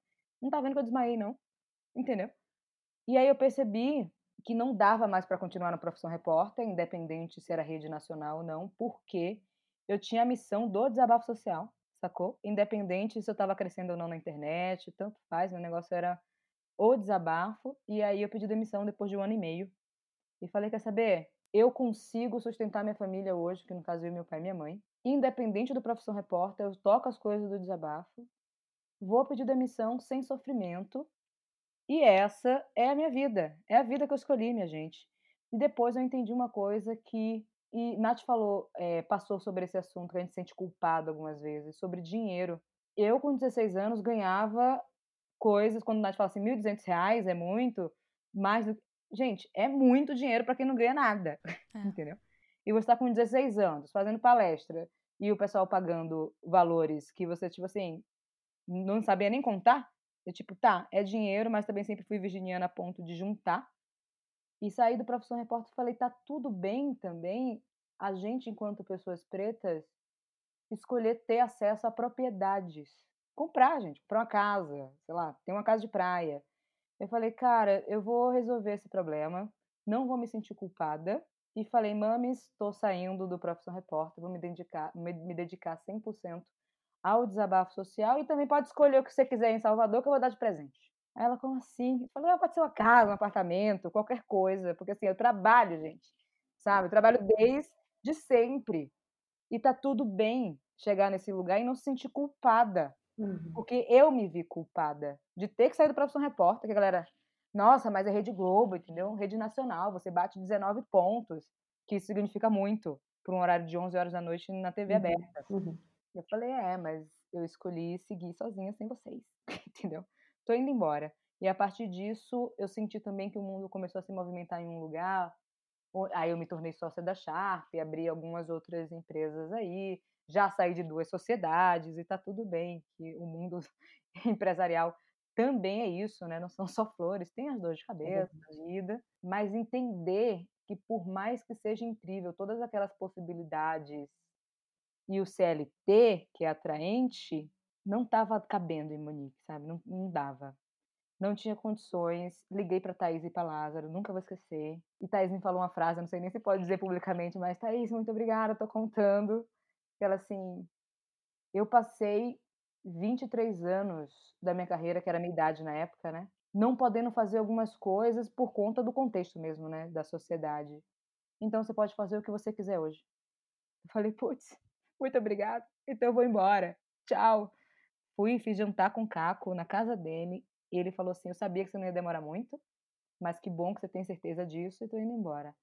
Não tá vendo que eu desmaiei, não. Entendeu? E aí eu percebi que não dava mais para continuar na profissão repórter, independente se era rede nacional ou não, porque eu tinha a missão do desabafo social, sacou? Independente se eu estava crescendo ou não na internet, tanto faz, meu negócio era o desabafo, e aí eu pedi demissão depois de um ano e meio. E falei, quer saber? Eu consigo sustentar minha família hoje, que no caso eu, meu pai e minha mãe. Independente do profissão repórter, eu toco as coisas do desabafo vou pedir demissão sem sofrimento. E essa é a minha vida. É a vida que eu escolhi, minha gente. E depois eu entendi uma coisa que. E Nath falou, é, passou sobre esse assunto que a gente se sente culpado algumas vezes, sobre dinheiro. Eu, com 16 anos, ganhava coisas, quando Nath fala assim, 1.200 reais é muito, mais do Gente, é muito dinheiro para quem não ganha nada, é. entendeu? E você está com 16 anos, fazendo palestra, e o pessoal pagando valores que você, tipo assim, não sabia nem contar. Eu, tipo, tá, é dinheiro, mas também sempre fui virginiana a ponto de juntar. E saí do Profissão Repórter e falei, tá tudo bem também a gente, enquanto pessoas pretas, escolher ter acesso a propriedades. Comprar, gente, comprar uma casa, sei lá, ter uma casa de praia. Eu falei, cara, eu vou resolver esse problema, não vou me sentir culpada. E falei, mames, estou saindo do Profissão Repórter, vou me dedicar, me, me dedicar 100% ao desabafo social e também pode escolher o que você quiser em Salvador que eu vou dar de presente. Aí ela, como assim? Eu falei, ah, pode ser uma casa, um apartamento, qualquer coisa, porque assim, eu trabalho, gente, sabe? Eu trabalho desde sempre. E tá tudo bem chegar nesse lugar e não se sentir culpada. Uhum. Porque eu me vi culpada de ter que sair do Profissão Repórter, que a galera, nossa, mas é Rede Globo, entendeu? Rede Nacional, você bate 19 pontos, que isso significa muito para um horário de 11 horas da noite na TV uhum. aberta. Uhum. Eu falei, é, mas eu escolhi seguir sozinha sem vocês, entendeu? Tô indo embora. E a partir disso, eu senti também que o mundo começou a se movimentar em um lugar. Aí eu me tornei sócia da Sharp, abri algumas outras empresas aí, já saí de duas sociedades e tá tudo bem, que o mundo empresarial também é isso, né? Não são só flores, tem as dores de é cabeça, a vida, mas entender que por mais que seja incrível todas aquelas possibilidades e o CLT, que é atraente, não estava cabendo em Monique, sabe? Não, não dava. Não tinha condições. Liguei para Thaís e para Lázaro, nunca vou esquecer. E Thaís me falou uma frase, não sei nem se pode dizer publicamente, mas Thaís, muito obrigada, tô contando. Ela assim, eu passei 23 anos da minha carreira, que era a minha idade na época, né? Não podendo fazer algumas coisas por conta do contexto mesmo, né? Da sociedade. Então você pode fazer o que você quiser hoje. Eu falei, putz, muito obrigada. Então eu vou embora. Tchau. Fui, fiz jantar com o Caco na casa dele. E ele falou assim: Eu sabia que você não ia demorar muito, mas que bom que você tem certeza disso e tô indo embora.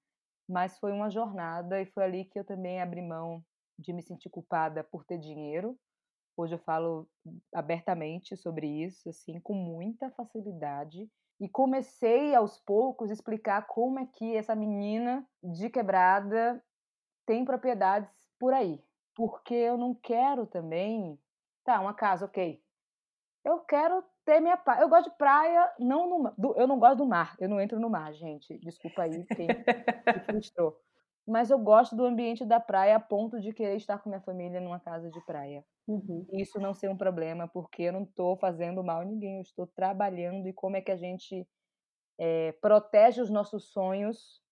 Mas foi uma jornada e foi ali que eu também abri mão de me sentir culpada por ter dinheiro. Hoje eu falo abertamente sobre isso, assim, com muita facilidade. E comecei aos poucos a explicar como é que essa menina de quebrada tem propriedades por aí. Porque eu não quero também. Tá, uma casa, ok. Eu quero ter minha paz. Eu gosto de praia, não no, do, eu não gosto do mar. Eu não entro no mar, gente. Desculpa aí quem se frustrou. Mas eu gosto do ambiente da praia a ponto de querer estar com minha família numa casa de praia. Uhum. Isso não ser um problema, porque eu não estou fazendo mal a ninguém, eu estou trabalhando e como é que a gente é, protege os nossos sonhos,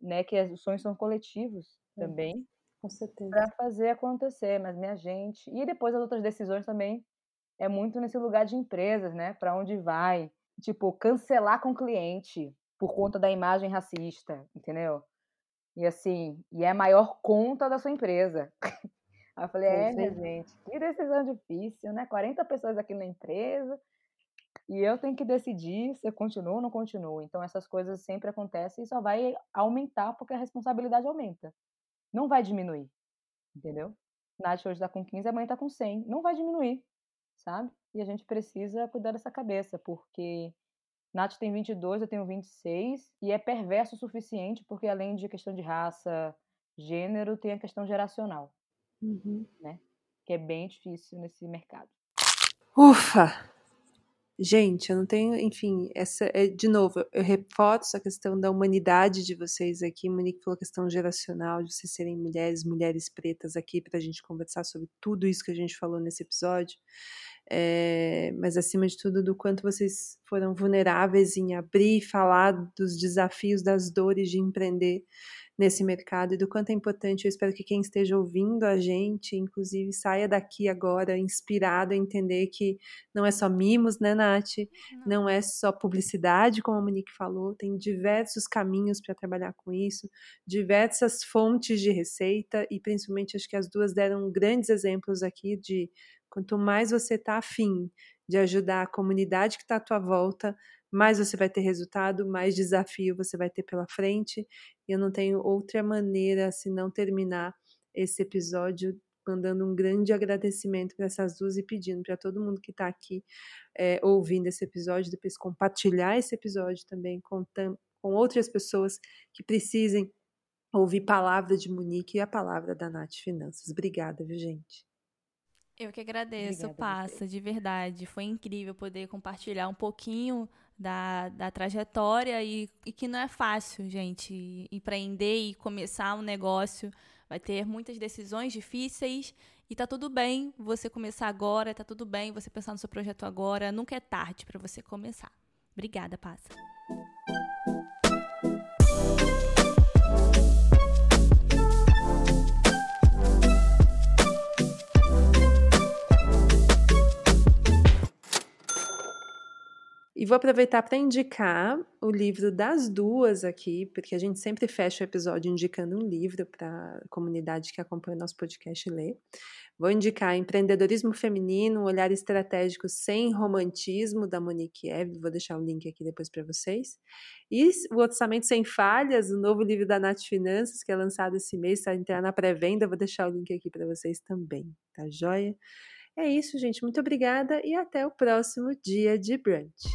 né? Que os sonhos são coletivos também. Uhum. Com certeza. Para fazer acontecer, mas minha gente. E depois as outras decisões também é muito nesse lugar de empresas, né? Para onde vai? Tipo, cancelar com o cliente por conta da imagem racista, entendeu? E assim, e é a maior conta da sua empresa. Aí eu falei, é, minha gente, que decisão difícil, né? 40 pessoas aqui na empresa e eu tenho que decidir se eu continuo ou não continuo. Então essas coisas sempre acontecem e só vai aumentar porque a responsabilidade aumenta. Não vai diminuir, entendeu? Nath hoje está com 15, amanhã está com 100. Não vai diminuir sabe? E a gente precisa cuidar dessa cabeça, porque Nath tem 22, eu tenho 26, e é perverso o suficiente, porque além de questão de raça, gênero, tem a questão geracional, uhum. né? Que é bem difícil nesse mercado. Ufa! Gente, eu não tenho, enfim, essa é, de novo, eu reforço a questão da humanidade de vocês aqui. Monique falou a questão geracional, de vocês serem mulheres, mulheres pretas aqui, para a gente conversar sobre tudo isso que a gente falou nesse episódio é, mas acima de tudo, do quanto vocês foram vulneráveis em abrir e falar dos desafios, das dores de empreender nesse mercado e do quanto é importante. Eu espero que quem esteja ouvindo a gente, inclusive, saia daqui agora inspirado a entender que não é só mimos, né, Nath? Não é só publicidade, como a Monique falou, tem diversos caminhos para trabalhar com isso, diversas fontes de receita e principalmente acho que as duas deram grandes exemplos aqui de Quanto mais você está afim de ajudar a comunidade que está à tua volta, mais você vai ter resultado, mais desafio você vai ter pela frente. E eu não tenho outra maneira senão terminar esse episódio mandando um grande agradecimento para essas duas e pedindo para todo mundo que está aqui é, ouvindo esse episódio, depois compartilhar esse episódio também com, com outras pessoas que precisem ouvir palavra de Monique e a palavra da Nath Finanças. Obrigada, viu, gente? Eu que agradeço, Obrigada Passa, de verdade. Foi incrível poder compartilhar um pouquinho da, da trajetória e, e que não é fácil, gente. Empreender e começar um negócio vai ter muitas decisões difíceis e tá tudo bem você começar agora, tá tudo bem você pensar no seu projeto agora. Nunca é tarde para você começar. Obrigada, Passa. E vou aproveitar para indicar o livro das duas aqui, porque a gente sempre fecha o episódio indicando um livro para a comunidade que acompanha o nosso podcast ler. Vou indicar Empreendedorismo Feminino, um olhar estratégico sem romantismo, da Monique Evelyn. Vou deixar o link aqui depois para vocês. E o Orçamento Sem Falhas, o novo livro da Nath Finanças, que é lançado esse mês, está entrar na pré-venda. Vou deixar o link aqui para vocês também, tá joia? É isso, gente. Muito obrigada e até o próximo dia de brunch.